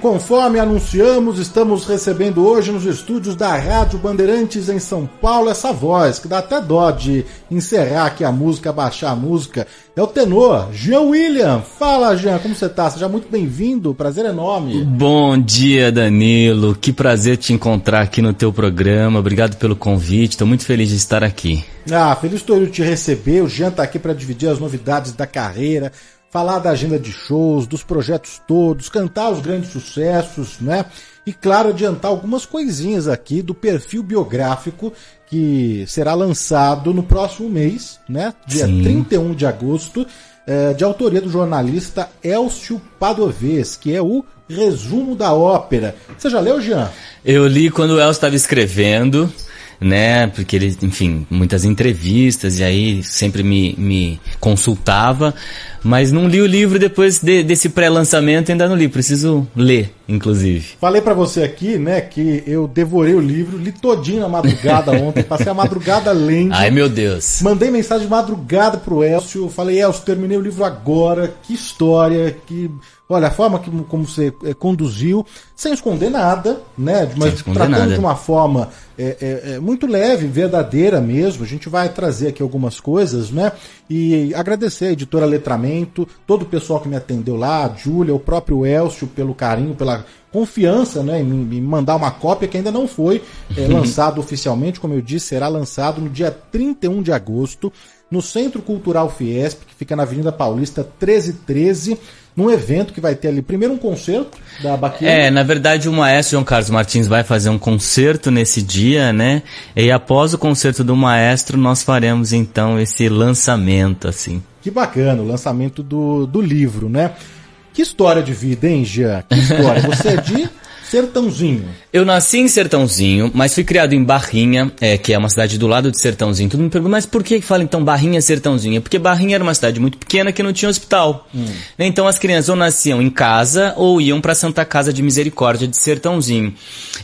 conforme anunciamos, estamos recebendo hoje nos estúdios da Rádio Bandeirantes em São Paulo essa voz, que dá até dó de encerrar aqui a música, baixar a música. É o tenor, Jean William. Fala, Jean, como você tá? Seja muito bem-vindo, prazer enorme. Bom dia, Danilo. Que prazer te encontrar aqui no teu programa. Obrigado pelo convite. Estou muito feliz de estar aqui. Ah, feliz estou eu de te receber. O Jean tá aqui para dividir as novidades da carreira, falar da agenda de shows, dos projetos todos, cantar os grandes sucessos, né? E claro, adiantar algumas coisinhas aqui do perfil biográfico que será lançado no próximo mês, né? Dia Sim. 31 de agosto, eh, de autoria do jornalista Elcio Padovez, que é o resumo da ópera. Você já leu, Jean? Eu li quando o El estava escrevendo, né? Porque ele, enfim, muitas entrevistas e aí sempre me, me consultava, mas não li o livro depois de- desse pré-lançamento, ainda não li. Preciso ler, inclusive. Falei pra você aqui, né, que eu devorei o livro, li todinho na madrugada ontem, passei a madrugada lendo. Ai, meu Deus. Mandei mensagem de madrugada pro Elcio, falei, Elcio, terminei o livro agora, que história, que. Olha, a forma que, como você eh, conduziu, sem esconder nada, né? Mas esconder tratando nada. de uma forma é, é, é, muito leve, verdadeira mesmo. A gente vai trazer aqui algumas coisas, né? E agradecer a editora Letramento, todo o pessoal que me atendeu lá, a Júlia, o próprio Elcio, pelo carinho, pela confiança, né? Em me me mandar uma cópia que ainda não foi é, lançado oficialmente, como eu disse, será lançado no dia 31 de agosto no Centro Cultural Fiesp, que fica na Avenida Paulista 1313, num evento que vai ter ali primeiro um concerto da Baqueira. É, na verdade o maestro João Carlos Martins vai fazer um concerto nesse dia, né? E após o concerto do maestro, nós faremos então esse lançamento, assim. Que bacana, o lançamento do, do livro, né? Que história de vida, hein, Jean? Que história. Você é de Sertãozinho. Eu nasci em Sertãozinho, mas fui criado em Barrinha, é, que é uma cidade do lado de Sertãozinho. Todo mundo me pergunta, mas por que fala então Barrinha Sertãozinho? É porque Barrinha era uma cidade muito pequena que não tinha hospital. Né, Então as crianças ou nasciam em casa ou iam para Santa Casa de Misericórdia de Sertãozinho.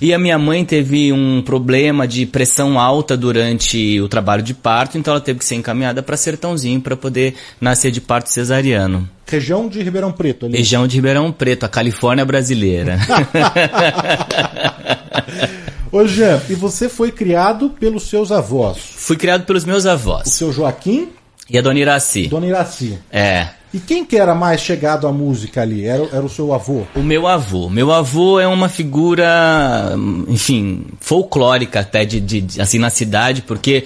E a minha mãe teve um problema de pressão alta durante o trabalho de parto, então ela teve que ser encaminhada para Sertãozinho para poder nascer de parto cesariano. Região de Ribeirão Preto ali. Região de Ribeirão Preto, a Califórnia brasileira. Ô Jean, e você foi criado pelos seus avós. Fui criado pelos meus O avós. seu Joaquim E a dona Iraci. Dona Iraci. É. E quem que era mais chegado à música ali? Era, era o seu avô? O meu avô. Meu avô é uma figura, enfim, folclórica até de, de- de- assim na cidade, porque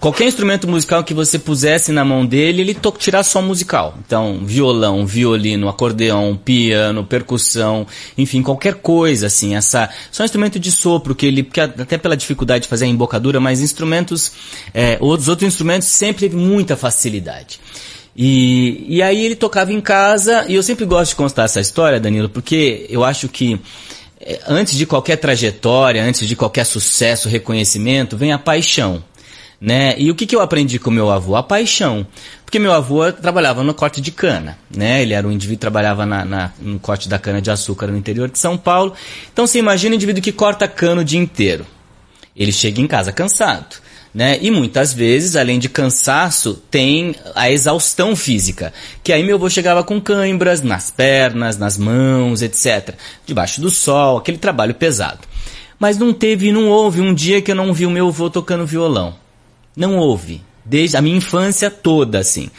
qualquer instrumento musical que você pusesse na mão dele, ele to tirar só musical. Então, violão, violino, acordeão, piano, percussão, enfim, qualquer coisa assim. Essa só instrumento de sopro que ele, porque até pela dificuldade de fazer a embocadura, mas instrumentos, é, outros outros instrumentos sempre teve muita facilidade. E, e aí ele tocava em casa, e eu sempre gosto de constar essa história, Danilo, porque eu acho que eh, antes de qualquer trajetória, antes de qualquer sucesso, reconhecimento, vem a paixão. Né? E o que, que eu aprendi com meu avô? A paixão. Porque meu avô trabalhava no corte de cana, né? Ele era um indivíduo que trabalhava na, na- no corte da cana de açúcar no interior de São Paulo. Então você imagina um indivíduo que corta cana o dia inteiro ele chega em casa cansado. Né? E muitas vezes, além de cansaço, tem a exaustão física. Que aí meu avô chegava com cãibras nas pernas, nas mãos, etc. Debaixo do sol, aquele trabalho pesado. Mas não teve, não houve um dia que eu não vi o meu avô tocando violão. Não houve. Desde a minha infância toda, assim.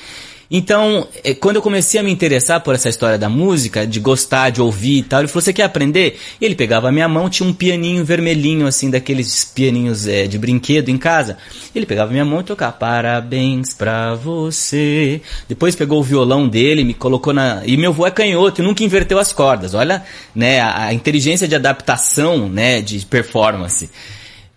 Então, eh, quando eu comecei a me interessar por essa história da música, de gostar, de ouvir e tal, ele falou, você quer aprender? E ele pegava a minha mão, tinha um pianinho vermelhinho, assim, daqueles pianinhos eh, de brinquedo em casa. Ele pegava a minha mão e tocava, parabéns pra você. Depois pegou o violão dele, me colocou na... E meu avô é canhoto e nunca inverteu as cordas. Olha, né, a inteligência de adaptação, né, de performance.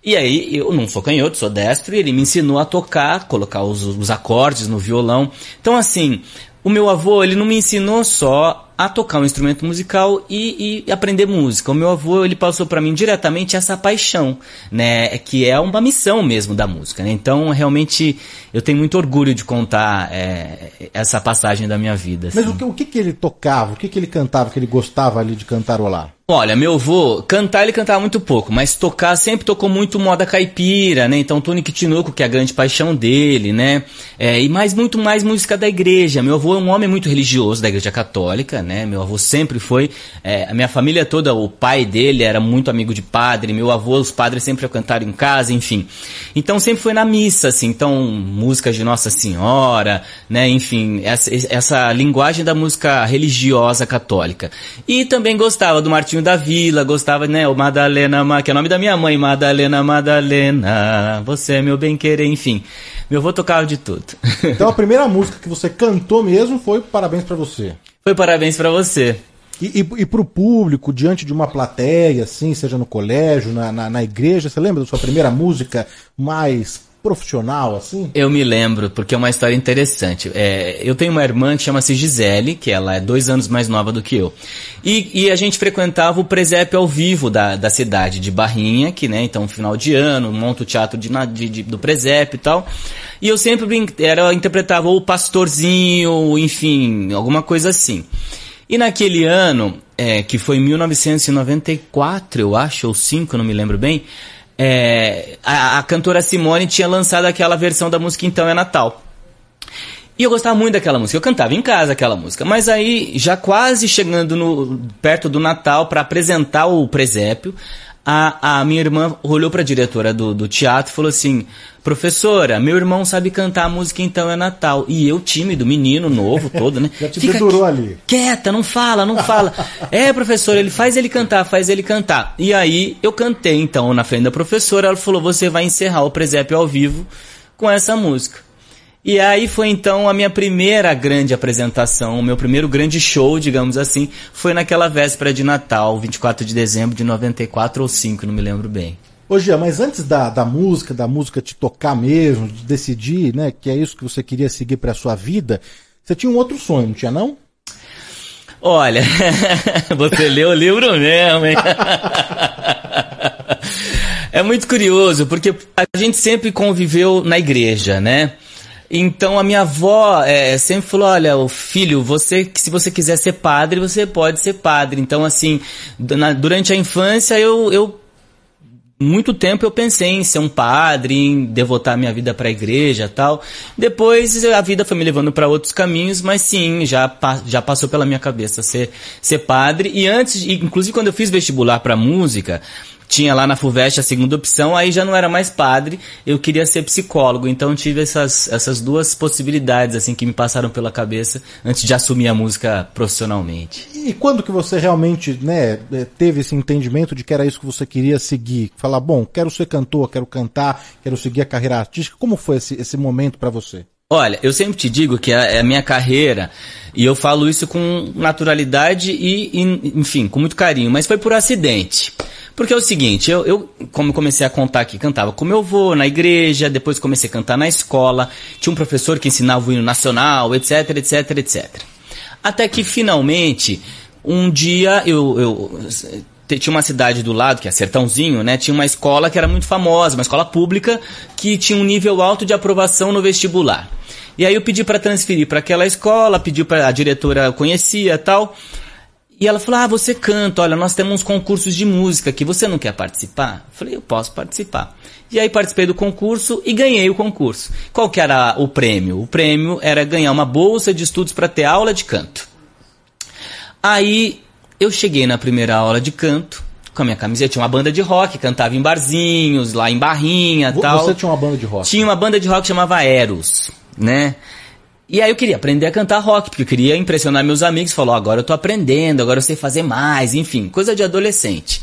E aí, eu não sou canhoto, sou destro, e ele me ensinou a tocar, colocar os, os acordes no violão. Então, assim, o meu avô, ele não me ensinou só a tocar um instrumento musical e, e aprender música. O meu avô, ele passou para mim diretamente essa paixão, né, que é uma missão mesmo da música, né? Então, realmente, eu tenho muito orgulho de contar é, essa passagem da minha vida. Mas assim. o que, o que que ele tocava? O que que ele cantava que ele gostava ali de cantarolar? Olha, meu avô, cantar ele cantava muito pouco, mas tocar sempre tocou muito moda caipira, né? Então Tonico Tinoco, que é a grande paixão dele, né? É, e mais, muito mais música da igreja. Meu avô é um homem muito religioso da igreja católica, né? Meu avô sempre foi, é, a minha família toda, o pai dele era muito amigo de padre, meu avô, os padres sempre cantaram em casa, enfim. Então sempre foi na missa, assim, então músicas de Nossa Senhora, né? Enfim, essa, essa linguagem da música religiosa católica. E também gostava do Martinho da Vila, gostava, né, o Madalena, Ma- que é o nome da minha mãe, Madalena, Madalena, você é meu bem querer, enfim. Meu avô tocava de tudo. Então a primeira música que você cantou mesmo foi Parabéns pra você. Foi parabéns pra você. E, e, e pro público, diante de uma plateia, assim, seja no colégio, na, na, na igreja, você lembra da sua primeira música mais profissional, assim? Eu me lembro, porque é uma história interessante. É, eu tenho uma irmã que chama-se Gisele, que ela é dois anos mais nova do que eu. E, e a gente frequentava o presépio ao vivo da, da cidade de Barrinha, que, né, então, final de ano, monta o teatro de, de- de- do presépio e tal. E eu sempre era, interpretava o pastorzinho, enfim, alguma coisa assim. E naquele ano, é, que foi em 1994, eu acho, ou 5, não me lembro bem, é, a, a cantora Simone tinha lançado aquela versão da música Então é Natal. E eu gostava muito daquela música. Eu cantava em casa aquela música. Mas aí, já quase chegando no, perto do Natal para apresentar o presépio, a, a minha irmã olhou para a diretora do, do teatro e falou assim: Professora, meu irmão sabe cantar a música Então é Natal. E eu, tímido, menino novo todo, né? Já te Fica ali. Quieta, não fala, não fala. é, professor, ele faz ele cantar, faz ele cantar. E aí eu cantei então na frente da professora, ela falou: "Você vai encerrar o presépio ao vivo com essa música". E aí foi então a minha primeira grande apresentação, o meu primeiro grande show, digamos assim, foi naquela véspera de Natal, 24 de dezembro de 94 ou 5, não me lembro bem. Ô Gia, mas antes da, da música, da música te tocar mesmo, de decidir, né, que é isso que você queria seguir pra sua vida, você tinha um outro sonho, não tinha não? Olha, você leu o livro mesmo, hein? É muito curioso, porque a gente sempre conviveu na igreja, né? Então a minha avó é, sempre falou: olha, o filho, você se você quiser ser padre, você pode ser padre. Então, assim, durante a infância eu, eu muito tempo eu pensei em ser um padre, em devotar minha vida para a igreja tal. Depois a vida foi me levando para outros caminhos, mas sim, já, já passou pela minha cabeça ser, ser padre. E antes, inclusive quando eu fiz vestibular para música, tinha lá na FUVEST a segunda opção, aí já não era mais padre, eu queria ser psicólogo. Então tive essas, essas duas possibilidades assim que me passaram pela cabeça antes de assumir a música profissionalmente. E quando que você realmente né, eh, teve esse entendimento de que era isso que você queria seguir? Falar, bom, quero ser cantor, quero cantar, quero seguir a carreira artística. Como foi esse, esse momento para você? Olha, eu sempre te digo que a, a minha carreira, e eu falo isso com naturalidade e, e, enfim, com muito carinho, mas foi por acidente. Porque é o seguinte, eu, eu, como eu comecei a contar aqui, cantava com meu avô na igreja, depois comecei a cantar na escola, tinha um professor que ensinava o hino nacional, etc, etc, etc. Até que finalmente, um dia eu, eu tinha uma cidade do lado, que é Sertãozinho, né? Tinha uma escola que era muito famosa, uma escola pública que tinha um nível alto de aprovação no vestibular. E aí eu pedi para transferir para aquela escola, pedi para a diretora conhecia, tal. E ela falou: "Ah, você canta, olha, nós temos uns concursos de música que você não quer participar?" Eu falei: "Eu posso participar". E aí participei do concurso e ganhei o concurso. Qual que era o prêmio? O prêmio era ganhar uma bolsa de estudos para ter aula de canto. Aí eu cheguei na primeira aula de canto com a minha camiseta, tinha uma banda de rock, cantava em barzinhos, lá em barrinha, Vo- tal. Você tinha uma banda de rock? Tinha uma banda de rock que chamava Eros, né? E aí eu queria aprender a cantar rock, porque eu queria impressionar meus amigos. Falou, agora eu tô aprendendo, agora eu sei fazer mais, enfim, coisa de adolescente.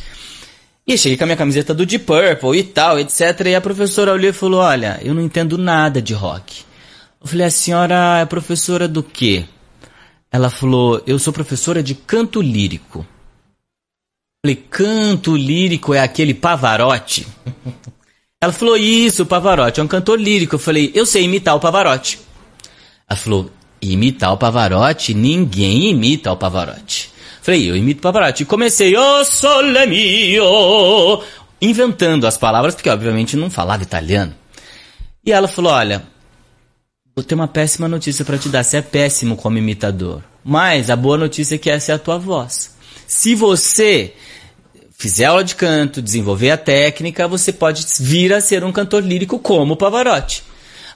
E eu cheguei com a minha camiseta do Deep Purple e tal, etc. E a professora olhou e falou, olha, eu não entendo nada de rock. Eu falei, a senhora é professora do quê? Ela falou, eu sou professora de canto lírico. Falei, canto lírico é aquele Pavarotti? Ela falou, isso, o Pavarotti é um cantor lírico. Eu falei, eu sei imitar o Pavarotti. Ela falou, imitar o Pavarotti? Ninguém imita o Pavarotti. Falei, eu imito o Pavarotti. E comecei, o sole mio, inventando as palavras, porque obviamente não falava italiano. E ela falou, olha, vou ter uma péssima notícia para te dar. Você é péssimo como imitador. Mas a boa notícia é que essa é a tua voz. Se você fizer aula de canto, desenvolver a técnica, você pode vir a ser um cantor lírico como o Pavarotti.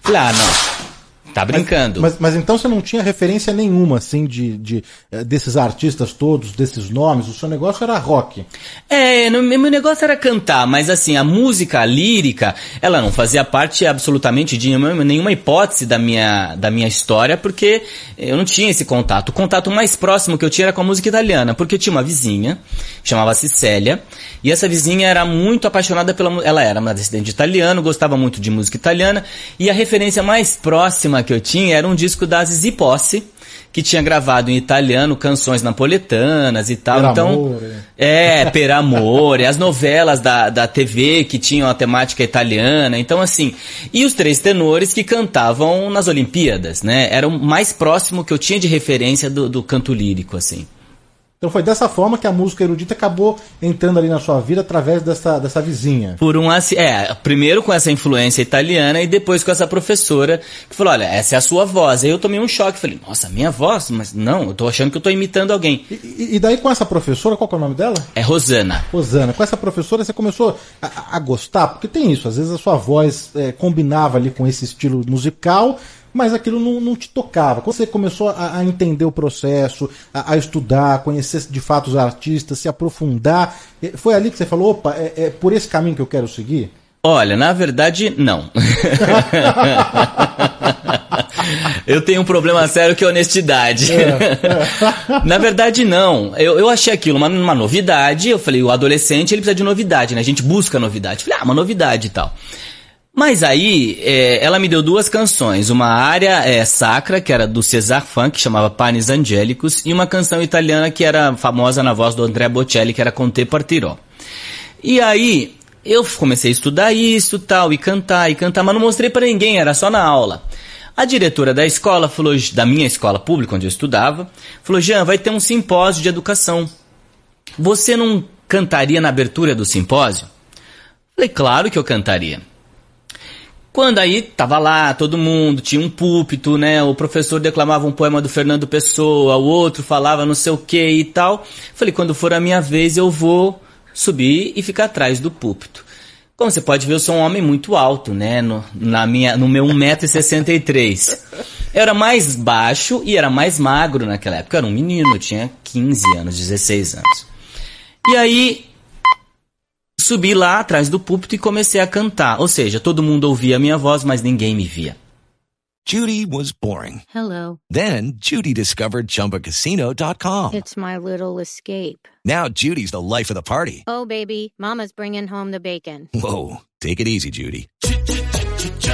Falei, ah, não. Tá brincando. Mas, mas então você não tinha referência nenhuma, assim, de, de, eh, desses artistas todos, desses nomes? O seu negócio era rock. É, no- meu negócio era cantar, mas assim, a música lírica, ela não fazia parte absolutamente de nenhuma, nenhuma hipótese da minha, da minha história, porque eu não tinha esse contato. O contato mais próximo que eu tinha era com a música italiana, porque eu tinha uma vizinha, chamava-se Célia, e essa vizinha era muito apaixonada pela ela era uma descendente de italiano, gostava muito de música italiana, e a referência mais próxima que eu tinha era um disco da Zizi Posse, que tinha gravado em italiano canções napoletanas e tal. Per então, Amore. é, Per Amore, as novelas da, da TV que tinham a temática italiana, então assim, e os três tenores que cantavam nas Olimpíadas, né? Era o mais próximo que eu tinha de referência do, do canto lírico, assim. Então foi dessa forma que a música erudita acabou entrando ali na sua vida através dessa, dessa vizinha. Por um é, primeiro com essa influência italiana e depois com essa professora que falou, olha, essa é a sua voz. Aí eu tomei um choque, falei, nossa, minha voz? Mas não, eu tô achando que eu tô imitando alguém. E, e- daí com essa professora, qual que é o nome dela? É Rosana. Rosana, com essa professora você começou a, a gostar? Porque tem isso, às vezes a sua voz eh, combinava ali com esse estilo musical, mas aquilo não, não te tocava. Quando você começou a, a entender o processo, a, a estudar, conhecer de fato os artistas, se aprofundar, eh, foi ali que você falou, opa, é, é por esse caminho que eu quero seguir? Olha, na verdade, não. eu tenho um problema sério que é honestidade. na verdade, não. Eu, eu achei aquilo uma, uma novidade. Eu falei, o adolescente ele precisa de novidade, né? A gente busca novidade. Falei, ah, uma novidade e tal. Mas aí, é, ela me deu duas canções. Uma área é, sacra, que era do Cesar Funk, que chamava Panis Angélicos, e uma canção italiana que era famosa na voz do André Bocelli, que era Conte Partirò. E aí, eu comecei a estudar isso tal, e cantar, e cantar, mas não mostrei pra ninguém, era só na aula. A diretora da escola falou, da minha escola pública onde eu estudava, falou: Jean, vai ter um simpósio de educação. Você não cantaria na abertura do simpósio? Falei, claro que eu cantaria. Quando aí tava lá todo mundo, tinha um púlpito, né? O professor declamava um poema do Fernando Pessoa, o outro falava não sei o que e tal. Falei, quando for a minha vez eu vou subir e ficar atrás do púlpito. Como você pode ver, eu sou um homem muito alto, né? No, na minha, no meu 1,63m. Eu era mais baixo e era mais magro naquela época. Eu era um menino, eu tinha 15 anos, 16 anos. E aí, subi lá atrás do púlpito e comecei a cantar. Ou seja, todo mundo ouvia a minha voz, mas ninguém me via. Judy was boring. Hello. Then Judy discovered ChumbaCasino.com. It's my little escape. Now Judy's the life of the party. Oh, baby, Mama's bringing home the bacon. Whoa, take it easy, Judy.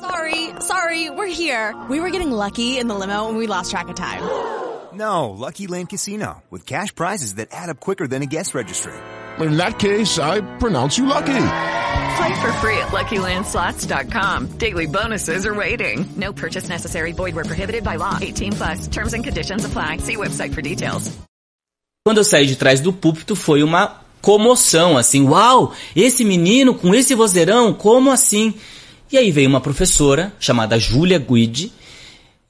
Sorry, sorry, we're here. We were getting lucky in the limo and we lost track of time. No, Lucky Land Casino, with cash prizes that add up quicker than a guest registry. In that case, I pronounce you lucky. Play for free at LuckyLandSlots.com. Daily bonuses are waiting. No purchase necessary. Void where prohibited by law. 18 plus. Terms and conditions apply. See website for details. Quando eu saí de trás do púlpito foi uma comoção, assim, uau, esse menino com esse vozeirão, como assim? E aí veio uma professora chamada Júlia Guidi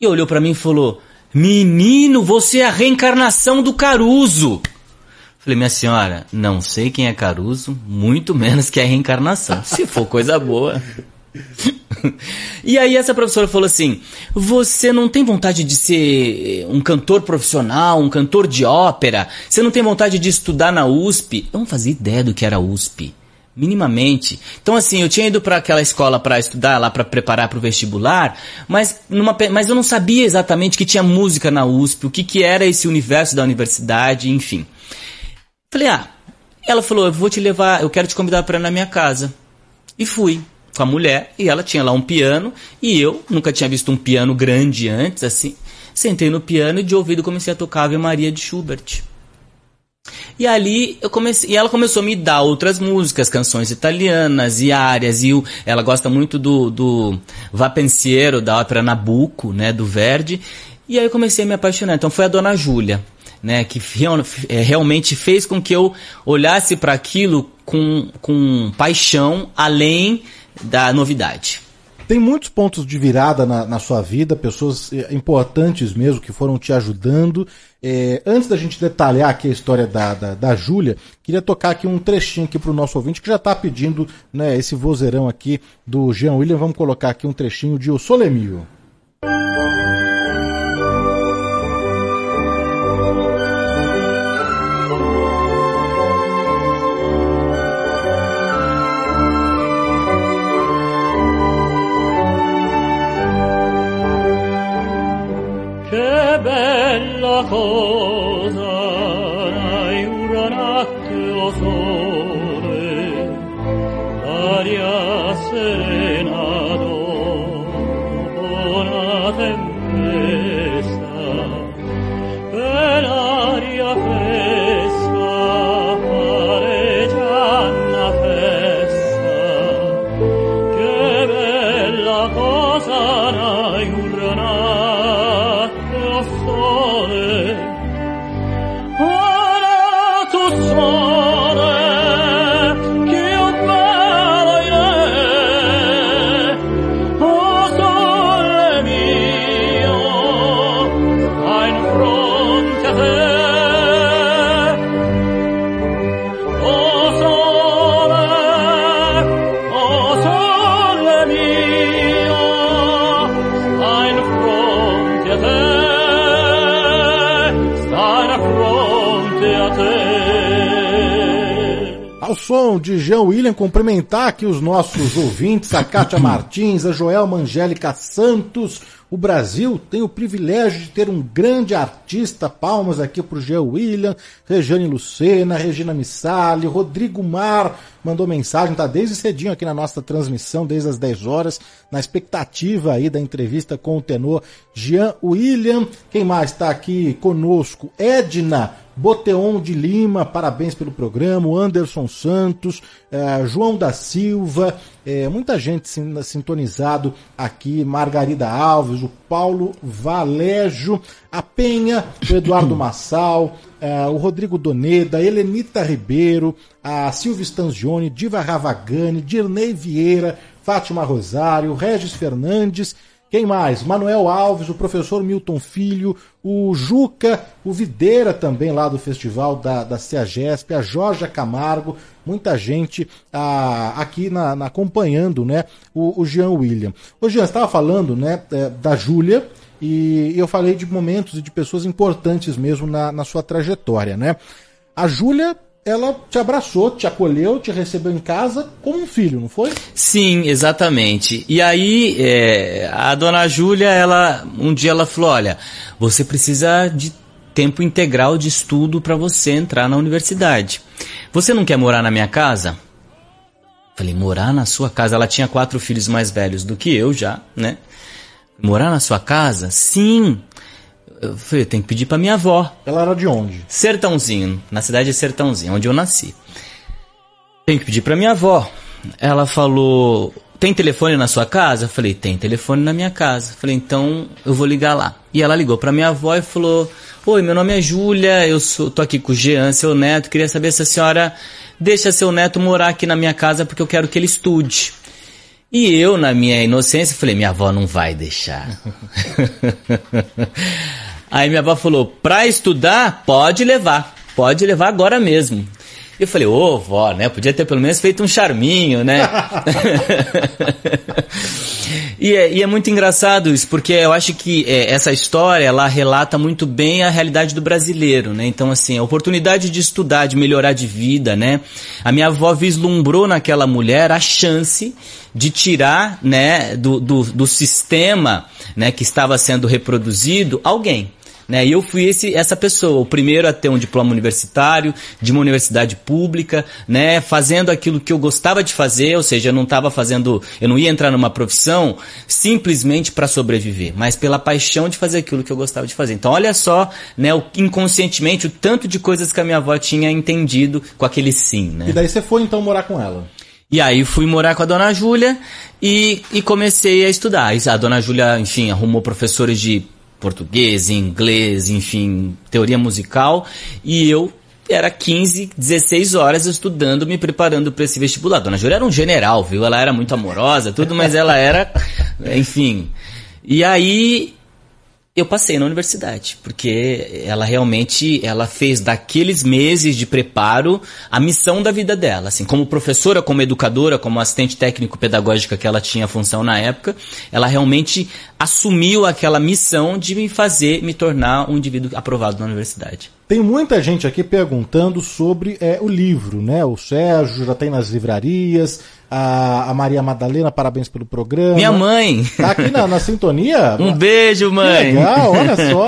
e olhou para mim e falou: "Menino, você é a reencarnação do Caruso". Falei, minha senhora, não sei quem é Caruso, muito menos que é reencarnação. Se for coisa boa. e aí essa professora falou assim: "Você não tem vontade de ser um cantor profissional, um cantor de ópera? Você não tem vontade de estudar na USP?" Eu não fazia ideia do que era USP, minimamente. Então assim, eu tinha ido para aquela escola para estudar lá para preparar para o vestibular, mas numa, mas eu não sabia exatamente que tinha música na USP, o que que era esse universo da universidade, enfim. Falei: "Ah, ela falou: "Eu vou te levar, eu quero te convidar para ir na minha casa." E fui com a mulher e ela tinha lá um piano e eu nunca tinha visto um piano grande antes assim. Sentei no piano e de ouvido comecei a tocar Ave Maria de Schubert. E ali eu comecei, e ela começou a me dar outras músicas, canções italianas e áreas, e o, ela gosta muito do, do Va Pensiero, da ópera Nabucco, né, do Verdi, e aí eu comecei a me apaixonar. Então foi a Dona Júlia, né, que é, realmente fez com que eu olhasse para aquilo com, com paixão, além da novidade. Tem muitos pontos de virada na, na sua vida, pessoas eh, importantes mesmo que foram te ajudando. É, antes da gente detalhar aqui a história da, da, da Júlia, queria tocar aqui um trechinho aqui para o nosso ouvinte que já está pedindo né, esse vozeirão aqui do Jean William. Vamos colocar aqui um trechinho de O Solemio. 大口。Ao som de Jean William, cumprimentar aqui os nossos ouvintes, a Kátia Martins, a Joelma Angélica Santos, O Brasil tem o privilégio de ter um grande artista, palmas aqui pro Jean William, Regiane Lucena, Regina Missali, Rodrigo Mar mandou mensagem, tá desde cedinho aqui na nossa transmissão, desde as 10 horas, na expectativa aí da entrevista com o tenor Jean William. Quem mais está aqui conosco? Edna Boteon de Lima, parabéns pelo programa, Anderson Santos, eh, João da Silva, eh, muita gente sin- sintonizado aqui, Margarida Alves, o Paulo Valejo, a Penha, o Eduardo Massal, o Rodrigo Doneda, Helenita Ribeiro, a Silvia Stanzioni, Diva Ravagani, Dirnei Vieira, Fátima Rosário, Regis Fernandes, quem mais? Manuel Alves, o professor Milton Filho, o Juca, o Videira também lá do festival da, da CEAGESP, a Jorge Camargo, muita gente ah, aqui na, na- acompanhando né, o, o Jean William. Ô Jean, estava falando né, eh, da Júlia e eu falei de momentos e de pessoas importantes mesmo na, na sua trajetória. Né? A Júlia, ela te abraçou, te acolheu, te recebeu em casa como um filho, não foi? Sim, exatamente. E aí, é, a dona Júlia, ela, um dia ela falou, olha, você precisa de tempo integral de estudo para você entrar na universidade. Você não quer morar na minha casa? Falei, morar na sua casa? Ela tinha quatro filhos mais velhos do que eu já, né? Morar na sua casa? Sim. Eu falei, eu tenho que pedir pra minha avó. Ela era de onde? Sertãozinho, na cidade de Sertãozinho, onde eu nasci. Tenho que pedir pra minha avó. Ela falou: Tem telefone na sua casa? Eu falei: Tem telefone na minha casa. Eu falei: Então eu vou ligar lá. E ela ligou pra minha avó e falou: Oi, meu nome é Júlia, eu sou, tô aqui com o Jean, seu neto. Queria saber se a senhora deixa seu neto morar aqui na minha casa porque eu quero que ele estude. E eu, na minha inocência, falei: Minha avó não vai deixar. Aí minha avó falou: pra estudar, pode levar. Pode levar agora mesmo. Eu falei, ô vó, né? Podia ter pelo menos feito um charminho, né? e, é, e é muito engraçado isso, porque eu acho que é, essa história, ela relata muito bem a realidade do brasileiro, né? Então, assim, a oportunidade de estudar, de melhorar de vida, né? A minha avó vislumbrou naquela mulher a chance de tirar, né, do, do, do sistema, né, que estava sendo reproduzido, alguém. Né? E eu fui esse, essa pessoa, o primeiro a ter um diploma universitário, de uma universidade pública, né? fazendo aquilo que eu gostava de fazer, ou seja, eu não estava fazendo, eu não ia entrar numa profissão simplesmente para sobreviver, mas pela paixão de fazer aquilo que eu gostava de fazer. Então, olha só, né, o, inconscientemente, o tanto de coisas que a minha avó tinha entendido com aquele sim. Né? E daí você foi então morar com ela? E aí fui morar com a dona Júlia e, e comecei a estudar. A dona Júlia, enfim, arrumou professores de português, inglês, enfim, teoria musical, e eu era 15, 16 horas estudando, me preparando para esse vestibular. Dona Júlia era um general, viu? Ela era muito amorosa, tudo, mas ela era, enfim. E aí eu passei na universidade, porque ela realmente, ela fez daqueles meses de preparo a missão da vida dela, assim, como professora, como educadora, como assistente técnico-pedagógica que ela tinha função na época, ela realmente assumiu aquela missão de me fazer me tornar um indivíduo aprovado na universidade. Tem muita gente aqui perguntando sobre é, o livro, né? O Sérgio já tem nas livrarias, a, a Maria Madalena, parabéns pelo programa. Minha mãe! Tá aqui na, na sintonia? Um beijo, mãe! Que legal, olha só!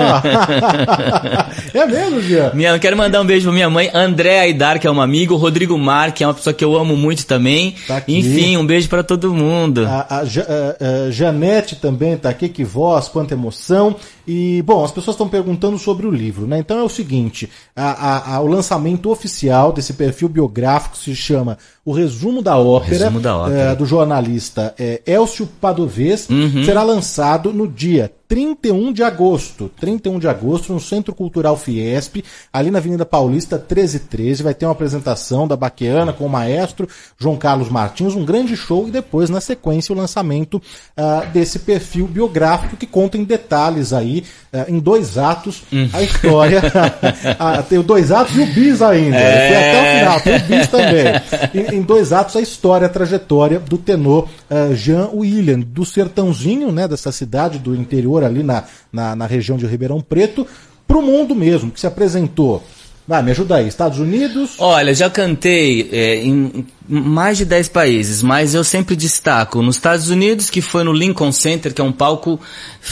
é mesmo, Gia? Minha, eu quero mandar um beijo pra minha mãe, André Aidar, que é um amigo, Rodrigo Mar, que é uma pessoa que eu amo muito também. Tá aqui. Enfim, um beijo para todo mundo. A, a, a- a Janete também tá aqui, que voz, quanta emoção. E, bom, as pessoas estão perguntando sobre o livro, né? Então é o seguinte: a- a- o lançamento oficial desse perfil biográfico se chama O Resumo da Ópera, Resumo da Ópera. eh, do jornalista eh, Elcio Padovez, Uhum. será lançado no dia 31 de agosto. 31 de agosto, no Centro Cultural Fiesp, ali na Avenida Paulista 1313. Vai ter uma apresentação da Baqueana com o maestro João Carlos Martins, um grande show, e depois, na sequência, o lançamento ah, desse perfil biográfico que conta em detalhes aí, ah, em dois atos, a história. Ah, tem dois atos e o bis ainda. É. Foi até o final, tem o bis também. Em, em dois atos, a história, a trajetória do tenor ah, Jean William, do sertãozinho, né, dessa cidade do interior ali na, na, na região de Ribeirão Preto, para o mundo mesmo, que se apresentou Vai, me ajuda aí. Estados Unidos. Olha, já cantei é, em mais de 10 países, mas eu sempre destaco nos Estados Unidos, que foi no Lincoln Center, que é um palco,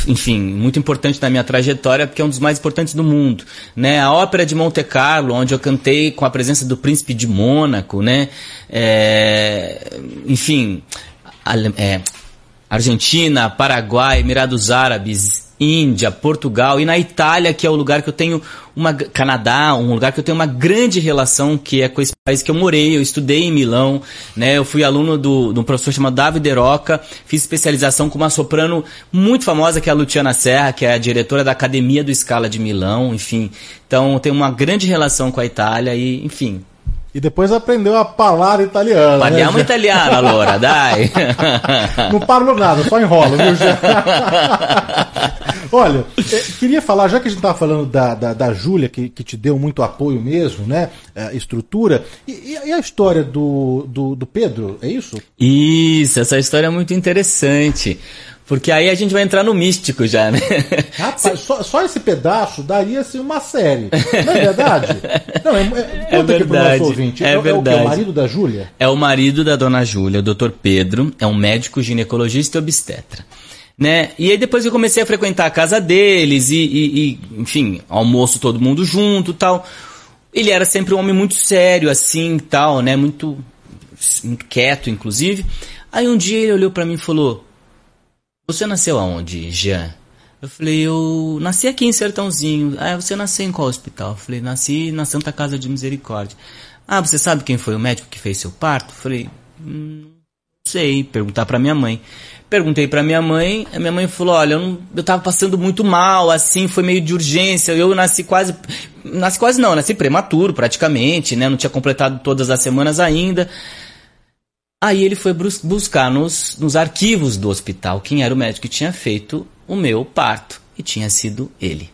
enfim, muito importante na minha trajetória, porque é um dos mais importantes do mundo. Né? A Ópera de Monte Carlo, onde eu cantei com a presença do Príncipe de Mônaco, né? É, enfim, é, Argentina, Paraguai, Emirados Árabes, Índia, Portugal e na Itália, que é o lugar que eu tenho uma Canadá, um lugar que eu tenho uma grande relação, que é com esse país que eu morei, eu estudei em Milão, né? Eu fui aluno do, de um professor chamado David Roca, fiz especialização com uma soprano muito famosa que é a Luciana Serra, que é a diretora da Academia do Scala de Milão, enfim. Então, eu tenho uma grande relação com a Itália e, enfim, e depois aprendeu a falar italiano. Parliamo né? italiano, allora, dai. Não parlo nada, só enrolo, viu, Olha, é, queria falar, já que a gente estava falando da, da, da Júlia, que, que te deu muito apoio mesmo, né? A estrutura. E, e a história do, do, do Pedro, é isso? Isso, essa história é muito interessante. Porque aí a gente vai entrar no místico já, né? Rapaz, só, só, esse pedaço daria assim uma série. Não é verdade? Não, é, é, é verdade. Ouvinte. É, é, verdade. É o, o marido da Júlia? É o marido da dona Júlia, o doutor Pedro. É um médico ginecologista e obstetra. Né? E aí depois eu comecei a frequentar a casa deles e, e, e enfim, almoço todo mundo junto tal. Ele era sempre um homem muito sério, assim, tal, né? Muito, muito quieto, inclusive. Aí um dia ele olhou para mim e falou você nasceu aonde, Jean? Eu falei, eu nasci aqui em Sertãozinho. Ah, você nasceu em qual hospital? Eu falei, nasci na Santa Casa de Misericórdia. Ah, você sabe quem foi o médico que fez seu parto? Eu falei, hum, não sei, perguntar para minha mãe. Perguntei para minha mãe, a minha mãe falou, olha, eu, não, eu tava passando muito mal, assim, foi meio de urgência, eu nasci quase, nasci quase não, nasci prematuro praticamente, né, não tinha completado todas as semanas ainda. Aí ele foi buscar nos, nos arquivos do hospital quem era o médico que tinha feito o meu parto. E tinha sido ele.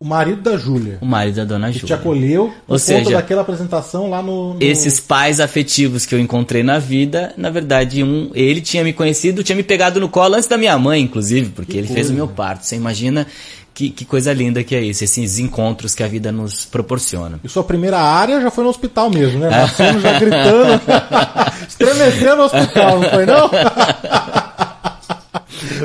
O marido da Júlia. O marido da dona Júlia. Que te acolheu por Ou seja, daquela apresentação lá no, no, Esses pais afetivos que eu encontrei na vida, na verdade, um, ele tinha me conhecido, tinha me pegado no colo antes da minha mãe, inclusive, porque que ele coisa. fez o meu parto. Você imagina que, que, coisa linda que é isso, esses encontros que a vida nos proporciona. E sua primeira área já foi no hospital mesmo, né? Nascendo já gritando, estremecendo no hospital, não foi não?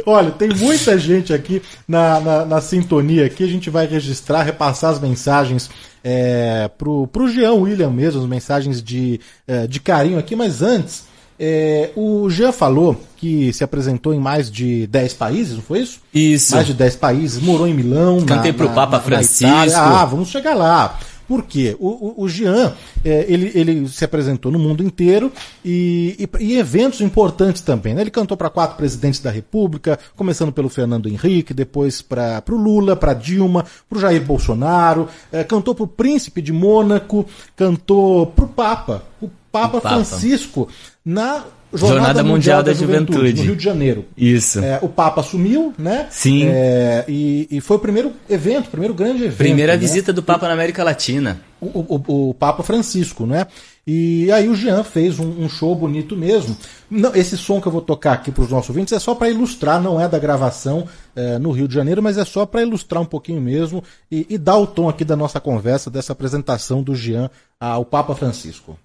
Olha, tem muita gente aqui na, na, na, sintonia aqui. A gente vai registrar, repassar as mensagens é, pro, pro Jean William mesmo, as mensagens de, é, de carinho aqui, mas antes. É, o Jean falou que se apresentou em mais de 10 países, não foi isso? Isso. Mais de 10 países, morou em Milão. Cantei na, pro Papa Francisco. ah, vamos chegar lá. Por quê? O, o, o Jean, é, ele, ele se apresentou no mundo inteiro e, e, e eventos importantes também. Né? Ele cantou para quatro presidentes da República, começando pelo Fernando Henrique, depois para o Lula, para Dilma, para o Jair Bolsonaro, é, cantou para o Príncipe de Mônaco, cantou para o Papa. O Papa, Papa. Francisco na Jornada, Jornada Mundial, Mundial da, da Juventude, Juventude, no Rio de Janeiro. Isso. É, o Papa assumiu, né? Sim. É, e, e, foi o primeiro evento, o primeiro grande evento. Primeira né? visita do Papa na América Latina. O, o, o, Papa Francisco, né? E aí o Jean fez um, um show bonito mesmo. Não, esse som que eu vou tocar aqui para os nossos ouvintes é só para ilustrar, não é da gravação é, no Rio de Janeiro, mas é só para ilustrar um pouquinho mesmo e, e dar o tom aqui da nossa conversa, dessa apresentação do Jean ao Papa Francisco.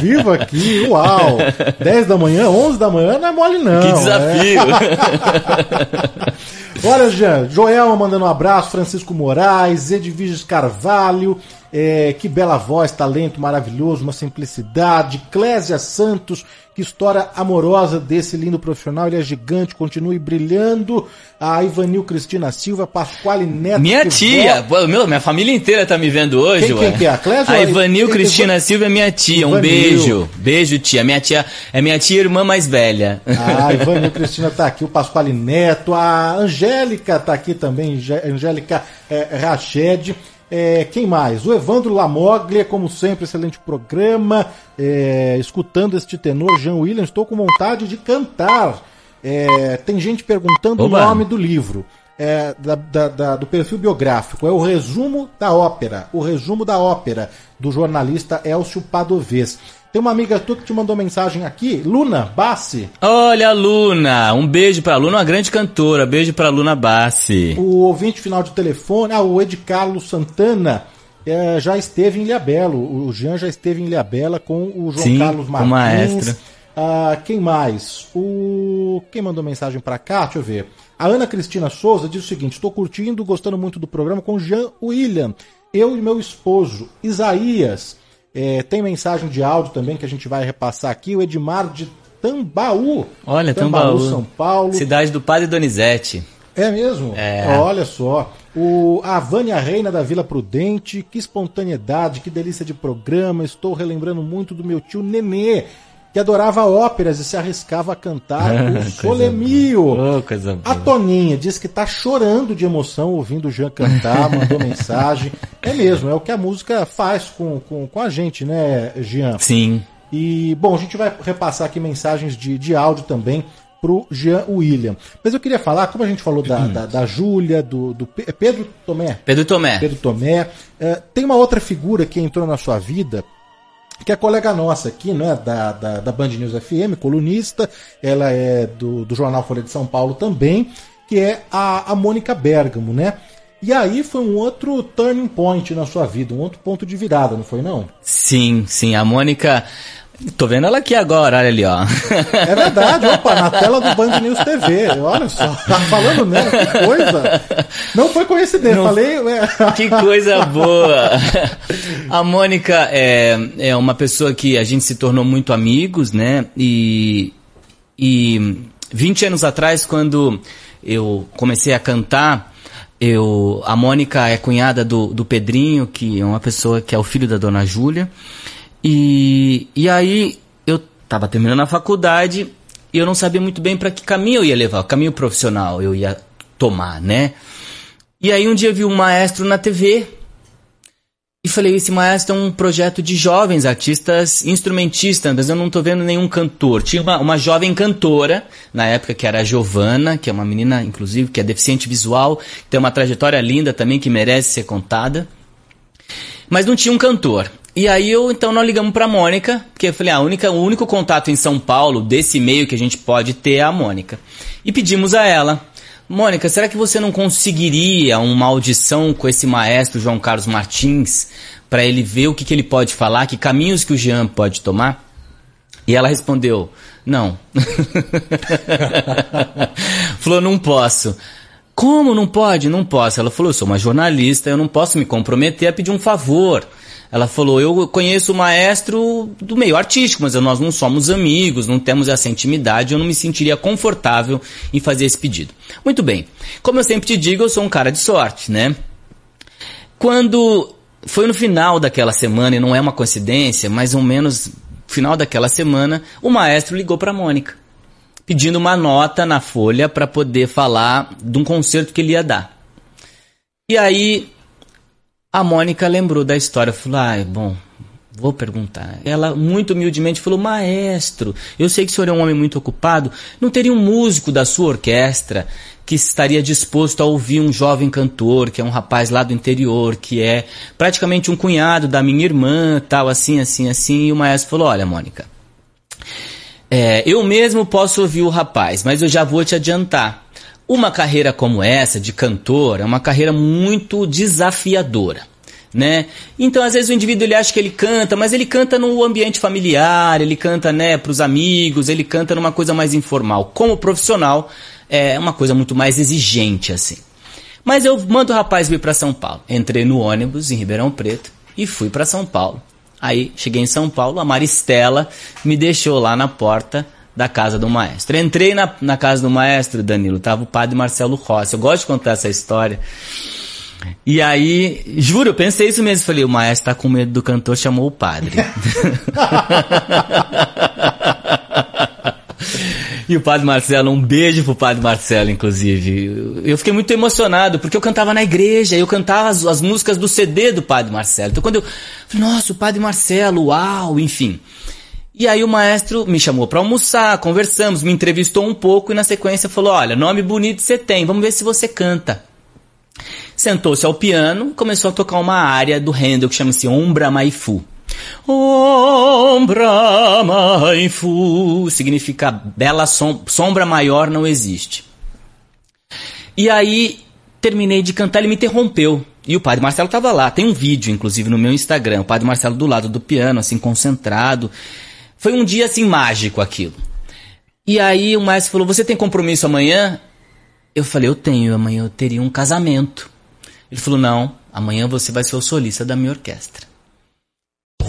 Vivo aqui, uau! 10 da manhã, 11 da manhã não é mole não. Que desafio! É. Olha, Jean, Joelma mandando um abraço, Francisco Moraes, Edviges Carvalho, é, que bela voz, talento maravilhoso, uma simplicidade, Clésia Santos, que história amorosa desse lindo profissional, ele é gigante, continue brilhando. A Ivanil Cristina Silva, Pasquale Neto. Minha tia, pô, meu, minha família inteira tá me vendo hoje, Quem- ué. quem que é? A Clésia A a- Ivanil Ivan- Cristina Silva é minha tia, um Ivanil. beijo. Beijo, tia. Minha tia é minha tia irmã mais velha. Ah, Ivanil Cristina tá aqui, o Pasquale Neto, a Angélica tá aqui também, Angé- Angélica é, Rached. É, quem mais? O Evandro Lamoglia, como sempre, excelente programa. É, escutando este tenor, Jean William, estou com vontade de cantar. É, tem gente perguntando Oba. o nome do livro. É, da- da- da- do perfil biográfico. É o resumo da ópera. O resumo da ópera, do jornalista Elcio Padovez. Tem uma amiga tua que te mandou mensagem aqui, Luna Bassi. Olha Luna, um beijo pra Luna, uma grande cantora. Beijo pra Luna Bassi. O ouvinte final de telefone, ah, o Ed Carlos Santana, eh, já esteve em Ilhabelo. O Jean já esteve em Ilhabela com o João Sim, Carlos o Martins. maestro. Ah, quem mais? O quem mandou mensagem pra cá? Deixa eu ver. A Ana Cristina Souza diz o seguinte: estou curtindo, gostando muito do programa com Jean William. Eu e meu esposo Isaías. Eh, tem mensagem de áudio também que a gente vai repassar aqui. O Edmar de Tambaú. Olha, Tambaú. São Paulo. Cidade do Padre Donizete. É mesmo? É. Olha só. O, a Vânia Reina da Vila Prudente, que espontaneidade, que delícia de programa. Estou relembrando muito do meu tio Nenê, que adorava óperas e se arriscava a cantar o Solemio. Oh, A. Toninha diz que tá chorando de emoção ouvindo o Jean cantar, mandou mensagem. É mesmo, é o que a música faz com, com, com a gente, né, Jean? Sim. E, bom, a gente vai repassar aqui mensagens de, de áudio também pro Jean William. Mas eu queria falar, como a gente falou da, da, da Júlia, do, do é Pedro Tomé. Pedro Tomé. Pedro Tomé. eh, tem uma outra figura que entrou na sua vida, que é colega nossa aqui, né, da, da, da Band News FM, colunista, ela é do, do jornal Folha de São Paulo também, que é a, a Mônica Bergamo, né? E aí foi um outro turning point na sua vida, um outro ponto de virada, não foi não? Sim, sim. A Mônica. Tô vendo ela aqui agora, olha ali, ó. É verdade, opa, na tela do Band News TV. Olha só, tá falando nela, que coisa. Não foi coincidência, Não- falei. é. Que coisa boa! A Mônica é, é uma pessoa que a gente se tornou muito amigos, né? E, e 20 anos atrás, quando eu comecei a cantar, eu, a Mônica é cunhada do, do Pedrinho, que é uma pessoa que é o filho da dona Júlia. E, e aí eu tava terminando a faculdade e eu não sabia muito bem para que caminho eu ia levar, o caminho profissional eu ia tomar, né? E aí um dia eu vi um maestro na TV e falei, esse maestro é um projeto de jovens artistas instrumentistas, mas eu não tô vendo nenhum cantor. Tinha uma, uma jovem cantora, na época, que era a Giovana, que é uma menina, inclusive, que é deficiente visual, tem uma trajetória linda também, que merece ser contada. Mas não tinha um cantor. E aí eu, então, nós ligamos pra Mônica, porque eu falei, ah, a única, o único contato em São Paulo desse meio que a gente pode ter é a Mônica. E pedimos a ela, Mônica, será que você não conseguiria uma audição com esse maestro João Carlos Martins para ele ver o que, que ele pode falar, que caminhos que o Jean pode tomar? E ela respondeu, não. Falou, não posso. Como não pode? Não posso. Ela falou, eu sou uma jornalista, eu não posso me comprometer a pedir um favor. Ela falou, eu conheço o maestro do meio artístico, mas nós não somos amigos, não temos essa intimidade, eu não me sentiria confortável em fazer esse pedido. Muito bem. Como eu sempre te digo, eu sou um cara de sorte, né? Quando foi no final daquela semana, e não é uma coincidência, mais ou menos final daquela semana, o maestro ligou para Mônica, pedindo uma nota na folha para poder falar de um concerto que ele ia dar. E aí a Mônica lembrou da história, falou: "Ah, bom, Vou perguntar. Ela muito humildemente falou: Maestro, eu sei que o senhor é um homem muito ocupado. Não teria um músico da sua orquestra que estaria disposto a ouvir um jovem cantor, que é um rapaz lá do interior, que é praticamente um cunhado da minha irmã, tal, assim, assim, assim. E o maestro falou: Olha, Mônica, é, eu mesmo posso ouvir o rapaz, mas eu já vou te adiantar. Uma carreira como essa, de cantor, é uma carreira muito desafiadora. Né? Então, às vezes o indivíduo ele acha que ele canta, mas ele canta no ambiente familiar, ele canta, né, para os amigos, ele canta numa coisa mais informal. Como profissional, é uma coisa muito mais exigente assim. Mas eu mando o rapaz vir para São Paulo. Entrei no ônibus em Ribeirão Preto e fui para São Paulo. Aí cheguei em São Paulo, a Maristela me deixou lá na porta da casa do maestro. Entrei na, na casa do maestro, Danilo, tava o padre Marcelo Rossi. Eu gosto de contar essa história. E aí, juro, eu pensei isso mesmo. Falei, o maestro tá com medo do cantor, chamou o padre. E o Padre Marcelo, um beijo pro Padre Marcelo, inclusive. Eu fiquei muito emocionado, porque eu cantava na igreja, eu cantava as, as músicas do CD do Padre Marcelo. Então quando eu nossa, o Padre Marcelo, uau, enfim. E aí o maestro me chamou para almoçar, conversamos, me entrevistou um pouco e na sequência falou: "Olha, nome bonito você tem, vamos ver se você canta". Sentou-se ao piano, começou a tocar uma área do Handel que chama-se Ombra Maifu. Ombra Maifu significa bela som sombra maior não existe. E aí terminei de cantar, ele me interrompeu. E o padre Marcelo estava lá. Tem um vídeo, inclusive, no meu Instagram. O padre Marcelo do lado do piano, assim, concentrado. Foi um dia, assim, mágico aquilo. E aí o maestro falou: Você tem compromisso amanhã? Eu falei: Eu tenho. Amanhã eu teria um casamento. Ele falou: Não, amanhã você vai ser o solista da minha orquestra.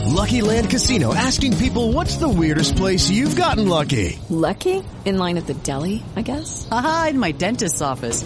Lucky Land Casino asking people what's the weirdest place you've gotten lucky? Lucky? In line at the deli, I guess? Aha, in my dentist's office.